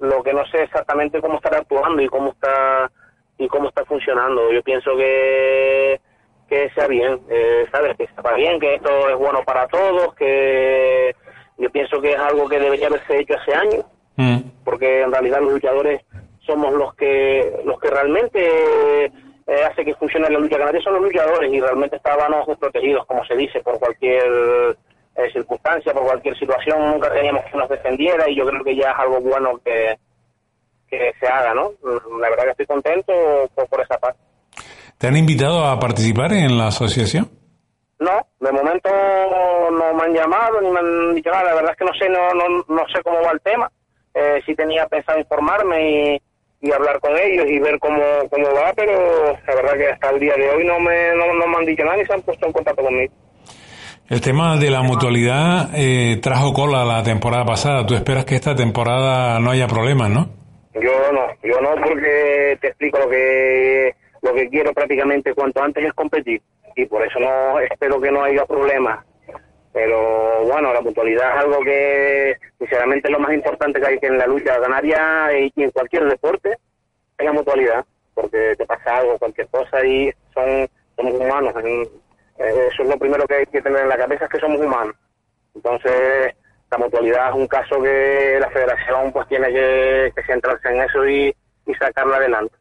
lo que no sé exactamente cómo estará actuando y cómo está y cómo está funcionando. Yo pienso que que sea bien, eh, ¿sabes? Que está bien, que esto es bueno para todos, que yo pienso que es algo que debería haberse hecho hace años, Mm. porque en realidad los luchadores somos los que los que realmente eh, hace que funcione la lucha canaria son los luchadores y realmente estábamos desprotegidos, como se dice, por cualquier eh, circunstancia, por cualquier situación, nunca teníamos que nos defendiera y yo creo que ya es algo bueno que, que se haga, ¿no? La verdad que estoy contento por, por esa parte. ¿Te han invitado a participar en la asociación? No, de momento no me han llamado ni me han dicho nada. La verdad es que no sé, no, no, no sé cómo va el tema. Eh, sí tenía pensado informarme y, y hablar con ellos y ver cómo, cómo va, pero la verdad que hasta el día de hoy no me, no, no me han dicho nada ni se han puesto en contacto conmigo. El tema de la mutualidad eh, trajo cola la temporada pasada. ¿Tú esperas que esta temporada no haya problemas, no? Yo no, yo no porque te explico lo que lo que quiero prácticamente cuanto antes es competir y por eso no espero que no haya problemas. Pero bueno, la puntualidad es algo que sinceramente es lo más importante que hay que en la lucha canaria y en cualquier deporte es la mutualidad, porque te pasa algo, cualquier cosa y son somos humanos. eh, Eso es lo primero que hay que tener en la cabeza, es que somos humanos. Entonces, la mutualidad es un caso que la federación pues tiene que, que centrarse en eso y, y sacarla adelante.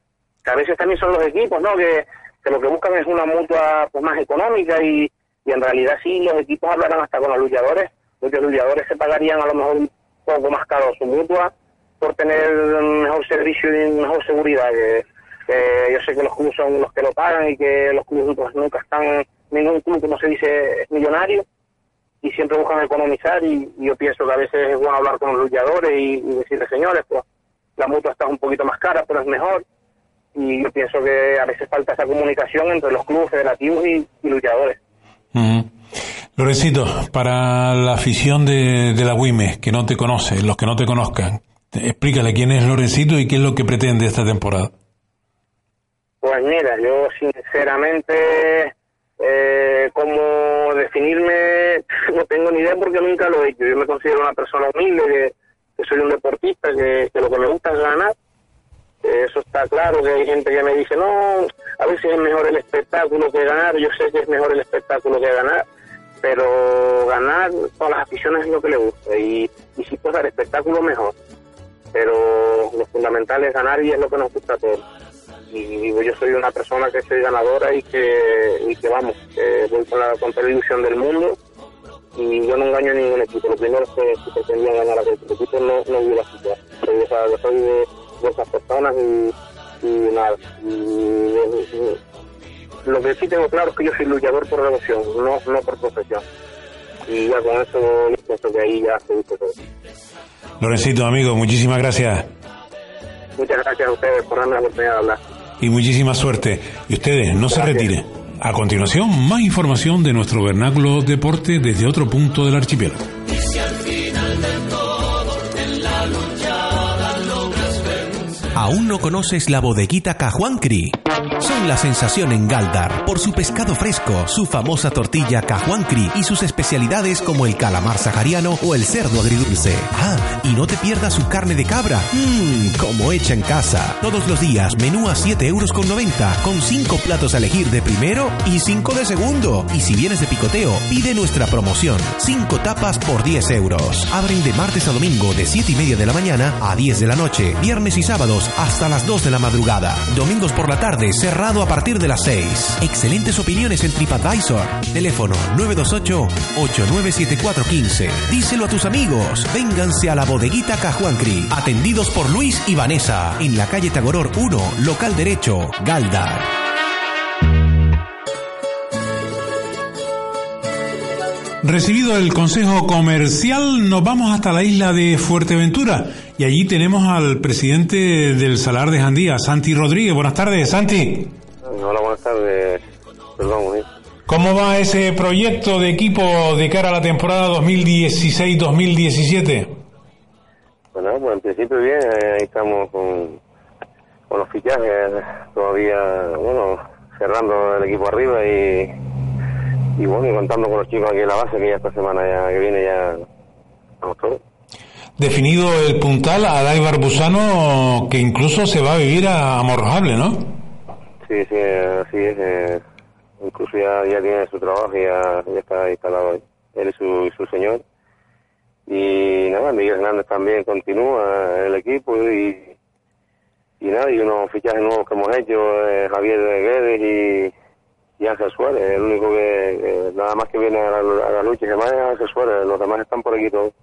Que a veces también son los equipos, ¿no? Que, que lo que buscan es una mutua pues, más económica y, y en realidad sí, los equipos hablarán hasta con los luchadores. Muchos luchadores se pagarían a lo mejor un poco más caro su mutua por tener mejor servicio y mejor seguridad. Que, yo sé que los clubes son los que lo pagan y que los clubes pues, nunca están, ningún club, como se dice, es millonario y siempre buscan economizar y, y yo pienso que a veces es bueno hablar con los luchadores y, y decirles, señores, pues la mutua está un poquito más cara, pero es mejor. Y yo pienso que a veces falta esa comunicación entre los clubes federativos y, y luchadores. Lorencito, para la afición de, de la WIME, que no te conoce, los que no te conozcan, explícale quién es Lorencito y qué es lo que pretende esta temporada. Pues mira, yo sinceramente, eh, como definirme, [LAUGHS] no tengo ni idea porque nunca lo he hecho. Yo me considero una persona humilde, que, que soy un deportista, que, que lo que me gusta es ganar. Eso está claro, que hay gente que me dice, no, a veces es mejor el espectáculo que ganar. Yo sé que es mejor el espectáculo que ganar, pero ganar todas las aficiones es lo que le gusta. Y, y si puede dar espectáculo, mejor. Pero lo fundamental es ganar y es lo que nos gusta a todos y yo soy una persona que soy ganadora y que, y que vamos, que voy con la, con la ilusión del mundo y yo no engaño a ningún equipo. Lo primero es que si pretendía ganar a cualquier equipo no, no hubiera sido. Soy, yo soy de, de esas personas y, y nada. Y, y- lo que sí tengo claro es que yo soy luchador por devoción, no, no por profesión. Y ya con eso pienso que ahí ya se dice todo. Lorencito, amigo, muchísimas gracias Muchas gracias a ustedes por darme la oportunidad de hablar. y muchísima suerte. Y ustedes, no se retiren. A continuación, más información de nuestro vernáculo deporte desde otro punto del archipiélago. ¿Aún no conoces la bodeguita Cajuancri? Son la sensación en Galdar por su pescado fresco, su famosa tortilla Cajuancri y sus especialidades como el calamar sahariano o el cerdo agridulce. Ah, y no te pierdas su carne de cabra. Mmm, como hecha en casa. Todos los días, menú a 7 euros con 90, con 5 platos a elegir de primero y 5 de segundo. Y si vienes de picoteo, pide nuestra promoción. 5 tapas por 10 euros. Abren de martes a domingo de 7 y media de la mañana a 10 de la noche. Viernes y sábados hasta las 2 de la madrugada. Domingos por la tarde, cerrado a partir de las 6. Excelentes opiniones en TripAdvisor. Teléfono 928-897415. Díselo a tus amigos. Vénganse a la bodeguita Cajuancri. Atendidos por Luis y Vanessa. En la calle Tagoror 1, local derecho, Galdar. Recibido el consejo comercial, nos vamos hasta la isla de Fuerteventura y allí tenemos al presidente del Salar de Jandía, Santi Rodríguez. Buenas tardes, Santi. Hola, buenas tardes. Perdón, ¿eh? ¿Cómo va ese proyecto de equipo de cara a la temporada 2016-2017? Bueno, pues en principio bien, eh, ahí estamos con, con los fichajes, todavía, bueno, cerrando el equipo arriba y, y bueno, y contando con los chicos aquí en la base, que ya esta semana ya que viene ya estamos todos. Definido el puntal a Dai Barbusano, que incluso se va a vivir a Morrojable, ¿no? Sí, sí, así es. eh, incluso ya, ya tiene su trabajo y ya, ya está instalado. Él y su, y su señor. Y nada, Miguel Hernández también continúa el equipo y, y nada, y unos fichajes nuevos que hemos hecho, eh, Javier Guedes y, y Ángel Suárez. El único que, nada más que viene a la, a la lucha y demás es Ángel Suárez, los demás están por aquí todos.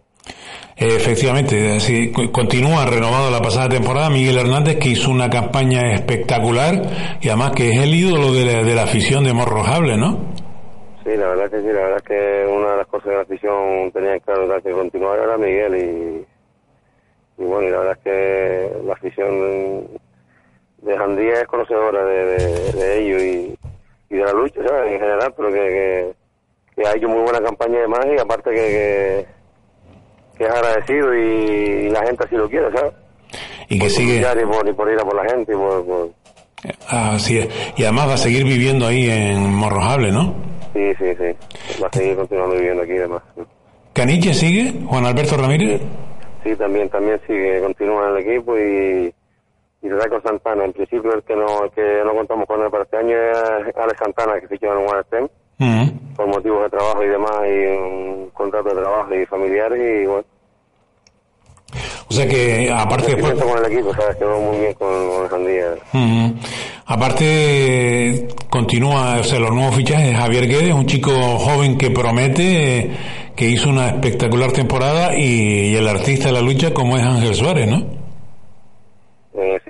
Efectivamente, así, continúa renovado la pasada temporada Miguel Hernández, que hizo una campaña espectacular y además que es el ídolo de la, de la afición de Morrojable, ¿no? Sí, la verdad que sí, la verdad que una de las cosas de la afición tenía claro era que continuar era Miguel y, y bueno, y la verdad es que la afición de Jandía es conocedora de, de, de ello y, y de la lucha, ¿sabes? En general, pero que, que, que ha hecho muy buena campaña además y aparte que, que, que es agradecido y, la gente así lo quiere, ¿sabes? Y que sigue, Y por, y por ir a por la gente y por- por, así es, y además va a seguir viviendo ahí en Morrojable, ¿no? Sí, sí, sí. Va a seguir continuando viviendo aquí y demás. ¿Caniche sigue? ¿Juan Alberto Ramírez? Sí, también, también sigue, continúa en el equipo y, y Redaco Santana. En principio el que no, el que no contamos con él para este año es Alex Santana, que fichó en One Stem, Mm. por motivos de trabajo y demás, y un contrato de trabajo y familiares y bueno. O sea que, aparte después... Con el equipo, ¿sabes? Quedó muy bien con, con Jandía. Mm. Aparte, continúa, o sea, los nuevos fichajes, Javier Guedes, un chico joven que promete, que hizo una espectacular temporada, y, y el artista de la lucha como es Ángel Suárez, ¿no? Eh, sí.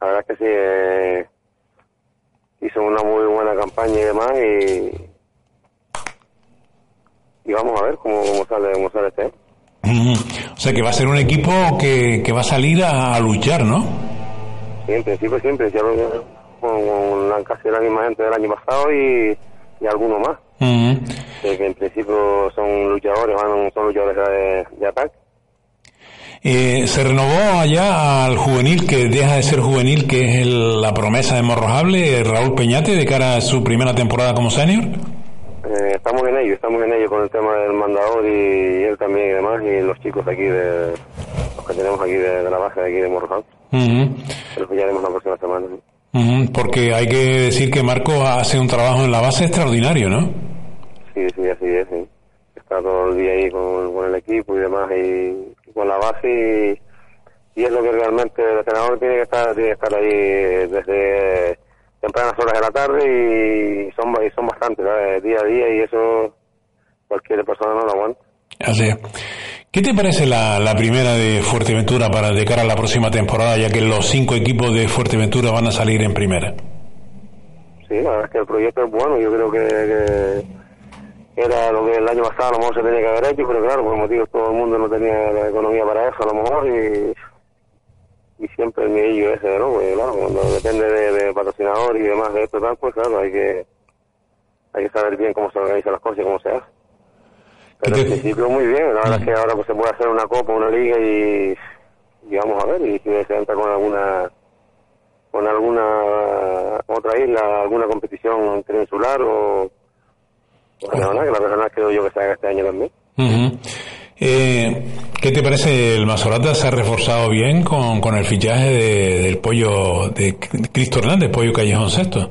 La verdad es que sí, eh, hizo una muy buena campaña y demás y, y vamos a ver cómo, cómo sale cómo sale este. Mm. O sea que va a ser un equipo que, que va a salir a, a luchar, ¿no? Sí, en principio siempre, ya lo con, con la, casi la misma gente del año pasado y, y alguno más. Mm. Que, que en principio son luchadores, van, son luchadores de, de ataque. Eh, se renovó allá al juvenil, que deja de ser juvenil, que es el- la promesa de Morrojable, Raúl Peñate, de cara a su primera temporada como senior. Eh, estamos en ello, estamos en ello con el tema del mandador y, él también y demás, y los chicos de aquí, de, los que tenemos aquí de, de la base de aquí de Morrojal. Ujú. Que los pillaremos la próxima semana. Ujú, Porque hay que decir que Marco hace un trabajo en la base extraordinario, ¿no? Sí, sí, así es, sí. Está todo el día ahí con, con el equipo y demás y con la base y, y es lo que realmente el entrenador tiene que estar, tiene que estar ahí desde tempranas horas de la tarde y son, y son bastantes, ¿sabes? día a día y eso cualquier persona no lo aguanta. Así es. ¿Qué te parece la, la primera de Fuerteventura para de cara a la próxima temporada, ya que los cinco equipos de Fuerteventura van a salir en primera? Sí, la verdad es que el proyecto es bueno, yo creo que, que era lo que el año pasado a lo mejor se tenía que haber hecho, pero claro, por motivos todo el mundo no tenía la economía para eso a lo mejor y, y siempre el miedillo ese, ¿no? Porque claro, cuando depende de, de patrocinador y demás de esto tal, pues claro, hay que hay que saber bien cómo se organizan las cosas y cómo se hace. Pero en principio muy bien, la verdad es que ahora pues se puede hacer una copa, una liga y, y vamos a ver, y si se entra con alguna con alguna otra isla, alguna competición interinsular o, o regional, que la regional creo yo que haga este año también. Ujú. Eh, ¿Qué te parece? El Mazorata se ha reforzado bien con, con el fichaje de- del pollo de Cristo Hernández, pollo Callejón Sexto.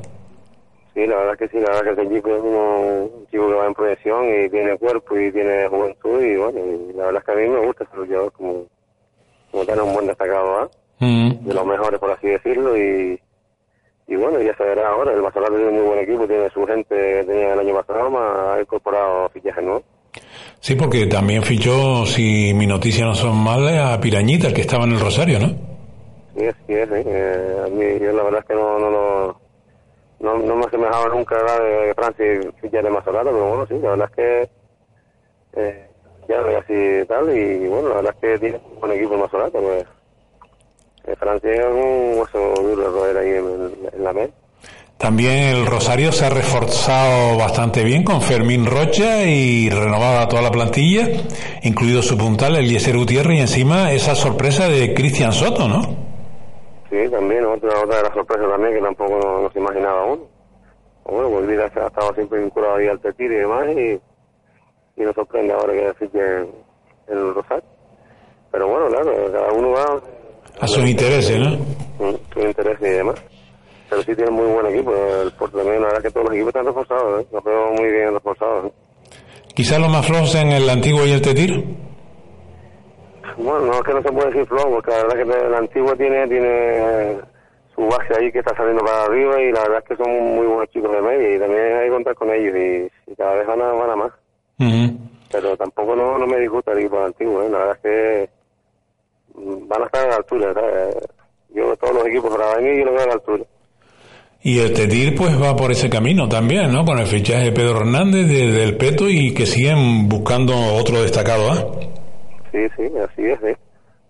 Sí, la verdad que sí, la verdad que ese chico es uno- un chico que va en proyección y tiene cuerpo y tiene juventud y bueno, y la verdad es que a mí me gusta ese luchador como, como tener un buen destacado, ¿ah? de los mejores por así decirlo y, y bueno, ya se verá ahora, el Mazorata tiene un muy buen equipo, tiene su gente que tenía el año pasado, más ha incorporado fichajes nuevos. Sí, porque también fichó, si mi noticia no son malas, a Pirañita, el que estaba en el Rosario, ¿no? Sí, es, sí. Eh, a mí, yo la verdad es que no, no, lo- no, no me asemejaba nunca ¿verdad? de Francia y fichar de Mazorata, pero bueno, sí, la verdad es que eh, ya ve así tal, y bueno, la verdad es que tiene un buen equipo el Mazorata, pues Francia es un hueso duro de roer ahí en, en la MED. También el Rosario se ha reforzado bastante bien con Fermín Rocha y renovada toda la plantilla, incluido su puntal, Eliezer Gutiérrez, y encima esa sorpresa de Cristian Soto, ¿no? Sí, también, otra, otra de las sorpresas también que tampoco nos, nos imaginaba aún. Bueno, pues Vida ha estado siempre vinculado ahí al Tetir y demás, y, y nos sorprende ahora que así que el Rosario. Pero bueno, claro, cada uno va A sus intereses, ¿no? mm, sus intereses y demás. Pero sí tiene muy buen equipo, el Porto también, la verdad que todos los equipos están reforzados, ¿eh? los veo muy bien reforzados. ¿eh? Quizás los más flojos en el antiguo y el Tetir. Bueno, no es que no se puede decir flojo, porque la verdad que el antiguo tiene tiene eh, su base ahí que está saliendo para arriba y la verdad es que son muy buenos chicos de media y también hay que contar con ellos y, y cada vez van a, van a más. Pero tampoco no, no me disgusta el equipo antiguo, ¿eh? la verdad es que van a estar a la altura. ¿sabes? Yo todos los equipos venir yo los veo a la altura. Y el Tetir pues va por ese camino también, ¿no? Con el fichaje de Pedro Hernández de- del Peto y que siguen buscando otro destacado, ¿ah? Sí, sí, así es, ¿eh?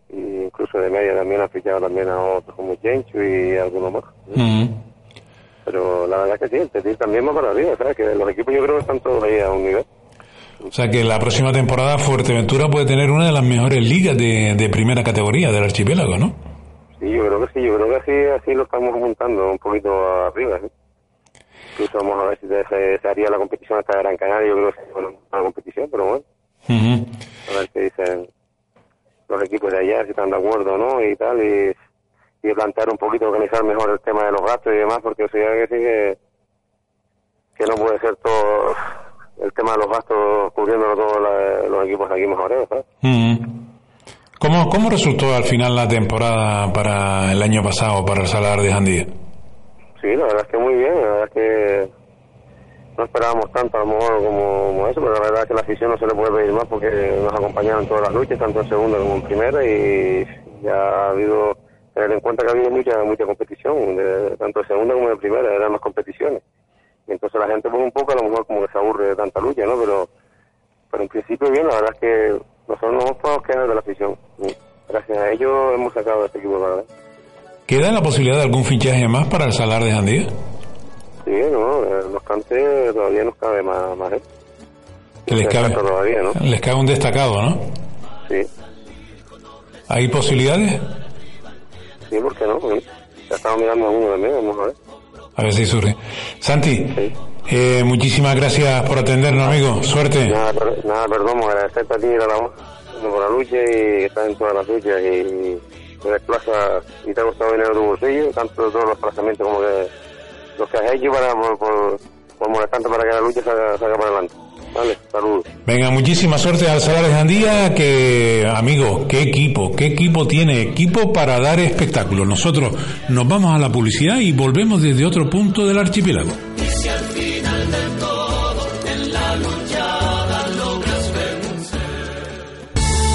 Y incluso de media también ha fichado también a otros como Chencho y algunos más. Pero la verdad que sí, el Tetir también va para arriba, ¿sabes? Que los equipos yo creo que están todos ahí a un nivel. O sea que la próxima temporada Fuerteventura puede tener una de las mejores ligas de, de primera categoría del archipiélago, ¿no? Sí, yo creo que sí, yo creo que así, así lo estamos montando un poquito arriba. ¿sí? Incluso vamos a ver si se, se haría la competición hasta Gran Canaria, yo creo que una, una competición, pero bueno, Ujú. a ver qué dicen los equipos de allá, si están de acuerdo o no y tal, y, y plantear un poquito, organizar mejor el tema de los gastos y demás, porque o sea que sí que, que no puede ser todo el tema de los gastos cubriéndolo todos los equipos de aquí mejores, ¿sabes? Ujú. ¿Cómo, ¿Cómo resultó al final la temporada para el año pasado, para el Salar de Jandía? Sí, la verdad es que muy bien, la verdad es que no esperábamos tanto a lo mejor como, como eso, pero la verdad es que la afición no se le puede pedir más porque nos acompañaron en todas las luchas, tanto en segunda como en primera, y ya ha habido, tener en cuenta que ha habido mucha mucha competición, de- tanto de segunda como de primera, eran más competiciones. Y entonces la gente pues un poco a lo mejor como que se aburre de tanta lucha, ¿no? Pero, pero en principio bien, la verdad es que nosotros no nos podemos quejar de la afición. Gracias a ellos hemos sacado este equipo para adelante. ¿Queda la posibilidad de algún fichaje más para el Salar de Jandía? Sí, no, eh, los cantes todavía nos cabe más, más les cabe, todavía, ¿no? les cabe un destacado, ¿no? Sí, ¿Hay posibilidades? sí, ¿por qué no? Ya estamos mirando a uno también, vamos a ver. A ver si surge. Santi, eh, muchísimas gracias por atendernos, amigo. Suerte. Nada, per- nada perdón, agradecerte a ti y a la por la lucha y que estás en todas las luchas y te desplazas y te ha costado dinero tu bolsillo, tanto todos los desplazamientos como que los que has hecho para, por, por, por molestarte para que la lucha salga, salga para adelante. Vale, saludos. Venga, muchísima suerte al Salar de Jandía, que, amigo, qué equipo, qué equipo tiene, equipo para dar espectáculo. Nosotros nos vamos a la publicidad y volvemos desde otro punto del archipiélago. Y si al final del todo en la luchada logras vencer.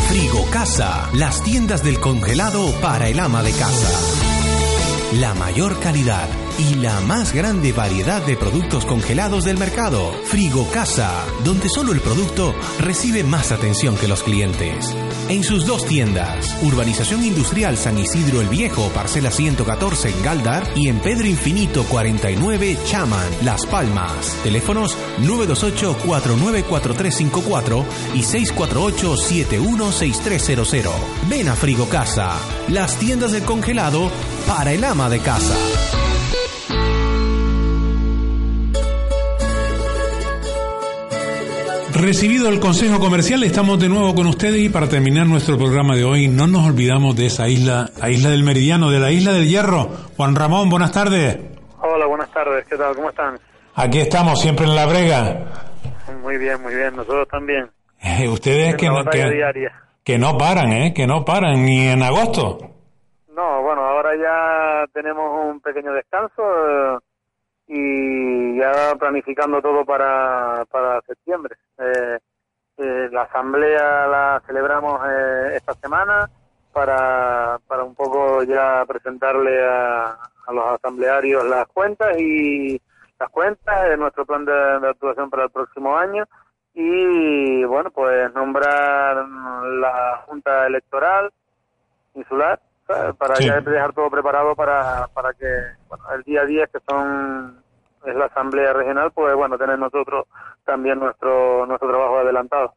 Frigo Casa, las tiendas del congelado para el ama de casa. La mayor calidad y la más grande variedad de productos congelados del mercado. Frigo Casa, donde solo el producto recibe más atención que los clientes. En sus dos tiendas, Urbanización Industrial San Isidro el Viejo, parcela 114 en Galdar y en Pedro Infinito 49 Chaman, Las Palmas. Teléfonos 928-494354 y 648-716300. Ven a Frigo Casa, las tiendas del congelado para el ama de casa. Recibido el consejo comercial, estamos de nuevo con ustedes y para terminar nuestro programa de hoy, no nos olvidamos de esa isla, la isla del Meridiano, de la isla del Hierro. Juan Ramón, buenas tardes. Hola, buenas tardes. ¿Qué tal? ¿Cómo están? Aquí estamos, siempre en la brega. Muy bien, muy bien. Nosotros también. Eh, ustedes que no, que no paran, ¿eh? Que no paran, ni en agosto. No, bueno, ahora ya tenemos un pequeño descanso eh, y ya planificando todo para, para septiembre. Eh, eh, la asamblea la celebramos eh, esta semana para, para un poco ya presentarle a, a los asamblearios las cuentas y las cuentas de nuestro plan de, de actuación para el próximo año y bueno pues nombrar la junta electoral insular para Sí. ya dejar todo preparado para, para que bueno, el día 10 que son es la asamblea regional, pues bueno, tener nosotros también nuestro nuestro trabajo adelantado.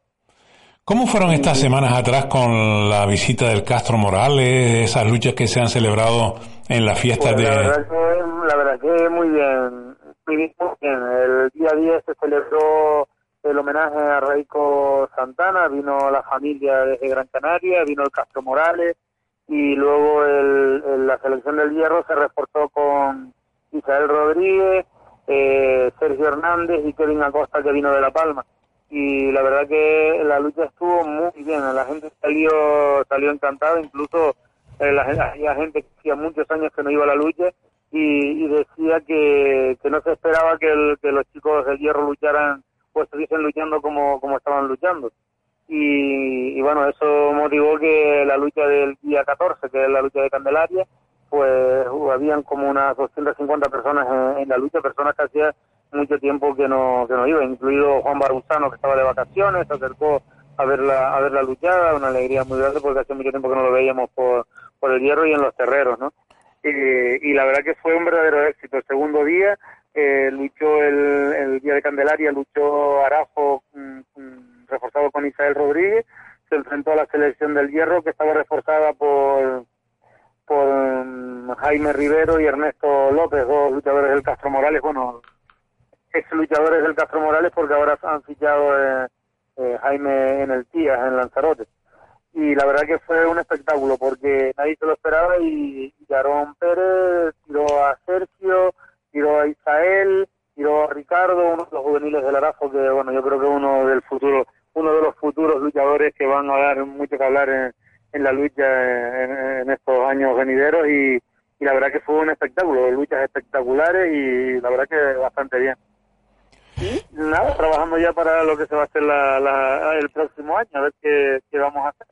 ¿Cómo fueron estas semanas atrás con la visita del Castro Morales, esas luchas que se han celebrado en las fiestas Pues de... la verdad que la verdad que muy bien, muy. El día 10 se celebró el homenaje a Raico Santana, vino la familia desde Gran Canaria, vino el Castro Morales y luego el, el- la selección del hierro se reforzó con Isabel Rodríguez, eh, Hernández y Kevin Acosta que vino de La Palma. Y la verdad que la lucha estuvo muy bien, la gente salió salió encantada, incluso eh, la, gente que hacía muchos años que no iba a la lucha y, decía que, que no se esperaba que, los chicos del hierro lucharan o estuviesen luchando como, como estaban luchando. Y, y bueno, eso motivó que la lucha del día 14, que es la lucha de Candelaria, pues habían como unas 250 personas en, la lucha, personas que hacía mucho tiempo que no que no iban, incluido Juan Barbuzano que estaba de vacaciones, se acercó a ver la, a ver la luchada, una alegría muy grande porque hace mucho tiempo que no lo veíamos por, por el hierro y en los terreros, ¿no? Y la verdad que fue un verdadero éxito. El segundo día eh, luchó el, el día de Candelaria, luchó Arajo mm, mm, reforzado con Isabel Rodríguez, se enfrentó a la selección del hierro que estaba reforzada por por mm, Jaime Rivero y Ernesto López, dos luchadores del Castro Morales, bueno, ex luchadores del Castro Morales porque ahora han fichado eh, eh, Jaime en el Tías, en Lanzarote. Y la verdad que fue un espectáculo porque nadie se lo esperaba y, y Aarón Pérez tiró a Sergio, tiró a Isael, tiró a Ricardo, uno de los juveniles del Arazo que bueno, yo creo que uno del futuro, uno de los futuros luchadores que van a dar mucho que hablar en, la lucha en, en estos años venideros y, y la verdad que fue un espectáculo, luchas espectaculares y la verdad que bastante bien. Y nada, trabajando ya para lo que se va a hacer la, la- el próximo año, a ver qué, qué vamos a hacer,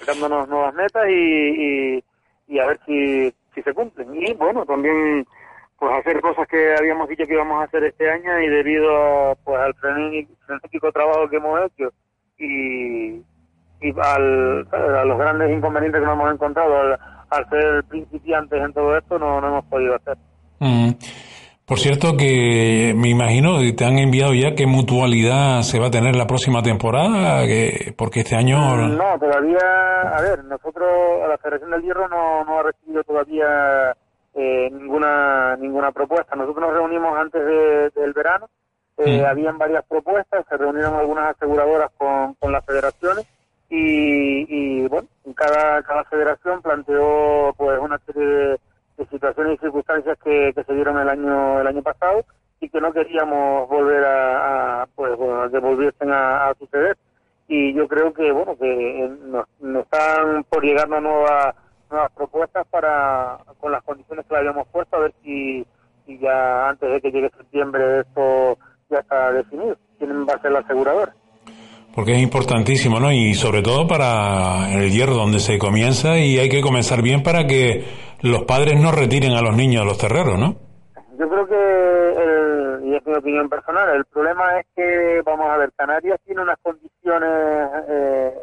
sacándonos nuevas metas y, y, y a ver si, si se cumplen. Y bueno, también pues hacer cosas que habíamos dicho que íbamos a hacer este año y debido pues al frenético, trabajo que hemos hecho y, y al, a los grandes inconvenientes que nos hemos encontrado al, al ser principiantes en todo esto no, no hemos podido hacer. Mm. Por cierto que me imagino te han enviado ya qué mutualidad se va a tener la próxima temporada, que, porque este año... No, todavía, a ver, nosotros, la Federación del Hierro no, no ha recibido todavía eh, ninguna ninguna propuesta. Nosotros nos reunimos antes de- del verano, eh, habían varias propuestas, se reunieron algunas aseguradoras con, con las federaciones y, y bueno, cada, cada federación planteó pues una serie de situaciones y circunstancias que, que se dieron el año el año pasado y que no queríamos volver a, a, pues bueno, que volviesen a, a suceder y yo creo que bueno que eh, nos, nos están por llegarnos nuevas nuevas propuestas para con las condiciones que le habíamos puesto a ver si, si ya antes de que llegue septiembre esto ya está definido quién va a ser la aseguradora Porque es importantísimo, ¿no? Y sobre todo para el hierro donde se comienza y hay que comenzar bien para que los padres no retiren a los niños de los terreros, ¿no? Yo creo que, el- y es mi opinión personal, el problema es que, vamos a ver, Canarias tiene unas condiciones, eh,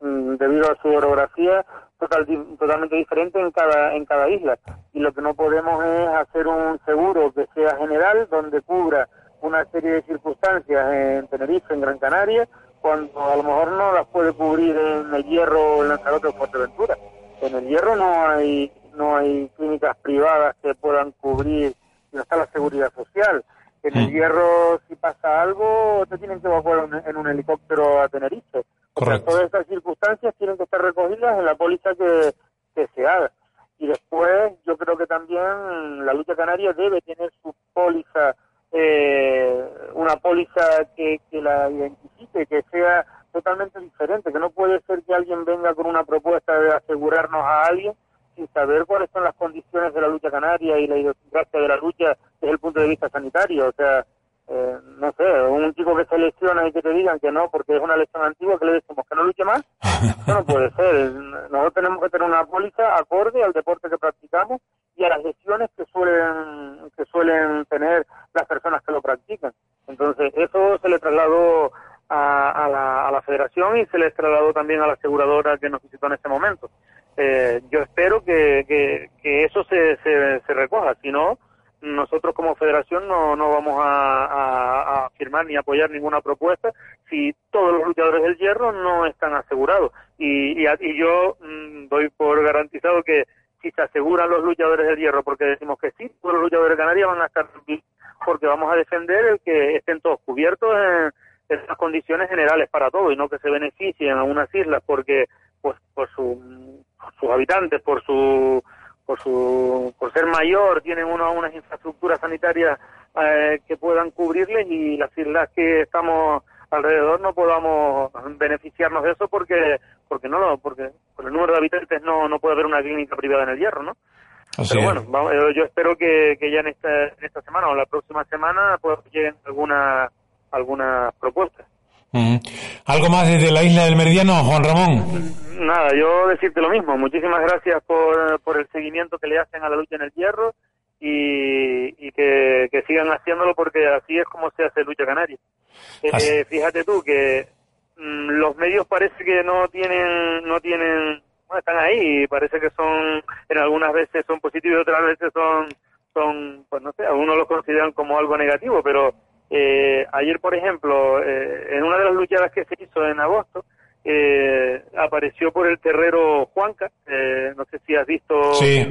mm, debido a su orografía, total, totalmente diferentes en cada, en cada isla. Y lo que no podemos es hacer un seguro que sea general, donde cubra una serie de circunstancias en Tenerife, en Gran Canaria, cuando a lo mejor no las puede cubrir en el Hierro, en Lanzarote o Fuerteventura. En el Hierro no hay no hay clínicas privadas que puedan cubrir, no está la seguridad social. En el Hierro, si pasa algo, te tienen que evacuar en, en un helicóptero a Tenerife. O sea, todas estas circunstancias tienen que estar recogidas en la póliza que, que se haga. Y después, yo creo que también la lucha canaria debe tener su póliza, eh, una póliza que, que la identifique, que sea totalmente diferente, que no puede ser que alguien venga con una propuesta de asegurarnos a alguien sin saber cuáles son las condiciones de la lucha canaria y la idiosincrasia de la lucha desde el punto de vista sanitario. O sea, eh, no sé, un chico que se lesiona y que te digan que no porque es una lesión antigua, que le decimos que no luche más, [LAUGHS] eso no puede ser. Nosotros tenemos que tener una póliza acorde al deporte que practicamos y a las lesiones que suelen que suelen tener las personas que lo practican. Entonces, eso se le trasladó a, a la, a la federación y se les trasladó también a la aseguradora que nos visitó en ese momento. Eh, yo espero que, que, eso se, se, recoja, si no, nosotros como federación no, no vamos a, firmar ni apoyar ninguna propuesta si todos los luchadores del hierro no están asegurados. Y, y, yo mm, doy por garantizado que si se aseguran los luchadores del hierro, porque decimos que sí, todos los luchadores de Canarias van a estar porque vamos a defender el que estén todos cubiertos en, en las condiciones generales para todos y no que se beneficien a unas islas porque pues por su, sus habitantes, por su por su por ser mayor tienen uno, unas infraestructuras sanitarias eh, que puedan cubrirles y las islas que estamos alrededor no podamos beneficiarnos de eso porque porque no porque por el número de habitantes no no puede haber una clínica privada en el hierro no pero bueno eh, yo espero que, que ya en esta en esta semana o la próxima semana pues lleguen algunas algunas propuestas ¿Algo más desde la isla del Meridiano, Juan Ramón? Nada, yo decirte lo mismo. Muchísimas gracias por, por el seguimiento que le hacen a la lucha en el hierro y, y que, que, sigan haciéndolo porque así es como se hace lucha canaria. Eh, fíjate tú que mm, los medios parece que no tienen, no tienen, bueno, están ahí, parece que son, en algunas veces son positivos y otras veces son, son, pues no sé, algunos los consideran como algo negativo, pero eh, ayer, por ejemplo, eh, en una de las luchadas que se hizo en agosto, eh, apareció por el terrero Juanca. Eh, no sé si has visto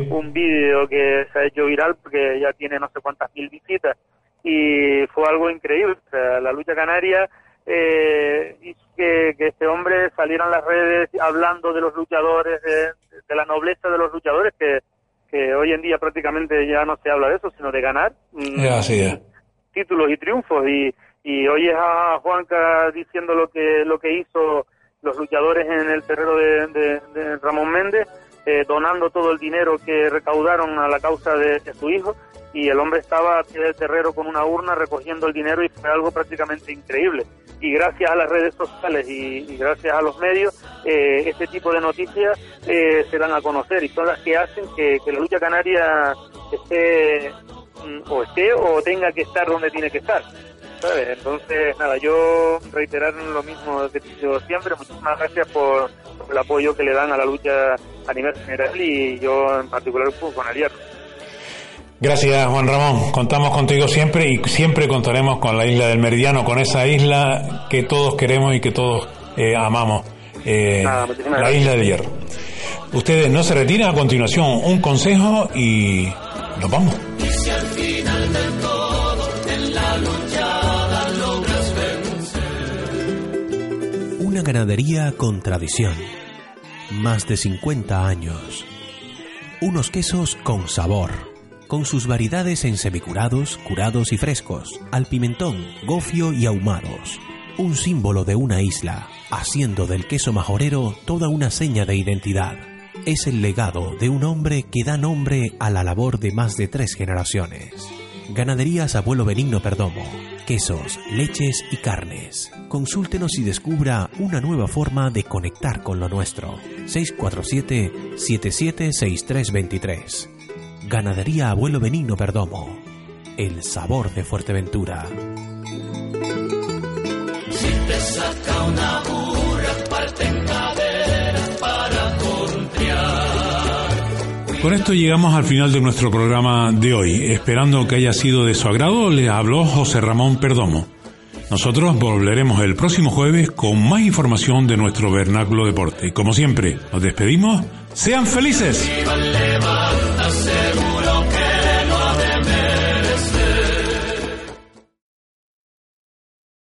un vídeo que se ha hecho viral porque ya tiene no sé cuántas mil visitas y fue algo increíble. O sea, la lucha canaria eh, hizo que, que, este hombre saliera en las redes hablando de los luchadores, de, de la nobleza de los luchadores, que, que hoy en día prácticamente ya no se habla de eso, sino de ganar. Es títulos y triunfos. Y, y oyes a Juanca diciendo lo que lo que hizo los luchadores en el terreno de, Ramón Méndez, eh, donando todo el dinero que recaudaron a la causa de, su hijo. Y el hombre estaba a pie del terreno con una urna recogiendo el dinero y fue algo prácticamente increíble. Y gracias a las redes sociales y, gracias a los medios, eh, este tipo de noticias eh, se dan a conocer. Y son las que hacen que, la lucha canaria esté o esté o tenga que estar donde tiene que estar. ¿sabes? Entonces, nada, yo reiterar lo mismo que dicho siempre, muchísimas gracias por, el apoyo que le dan a la lucha a nivel general y yo en particular pues, con el Gracias, Juan Ramón. Contamos contigo siempre y siempre contaremos con la isla del Meridiano, con esa isla que todos queremos y que todos eh, amamos, eh, la isla del Hierro. Ustedes no se retiran a continuación, un consejo y nos vamos. Una ganadería con tradición. Más de 50 años. Unos quesos con sabor. Con sus variedades en semicurados, curados y frescos, al pimentón, gofio y ahumados. Un símbolo de una isla, haciendo del queso majorero toda una seña de identidad es el legado de un hombre que da nombre a la labor de más de tres generaciones. Ganaderías Abuelo Benigno Perdomo. Quesos, leches y carnes. Consúltenos y descubra una nueva forma de conectar con lo nuestro. 647-776323. Ganadería Abuelo Benigno Perdomo. El sabor de Fuerteventura. Si te saca una Con esto llegamos al final de nuestro programa de hoy. Esperando que haya sido de su agrado, les habló José Ramón Perdomo. Nosotros volveremos el próximo jueves con más información de nuestro vernáculo deporte. Como siempre, nos despedimos. ¡Sean felices!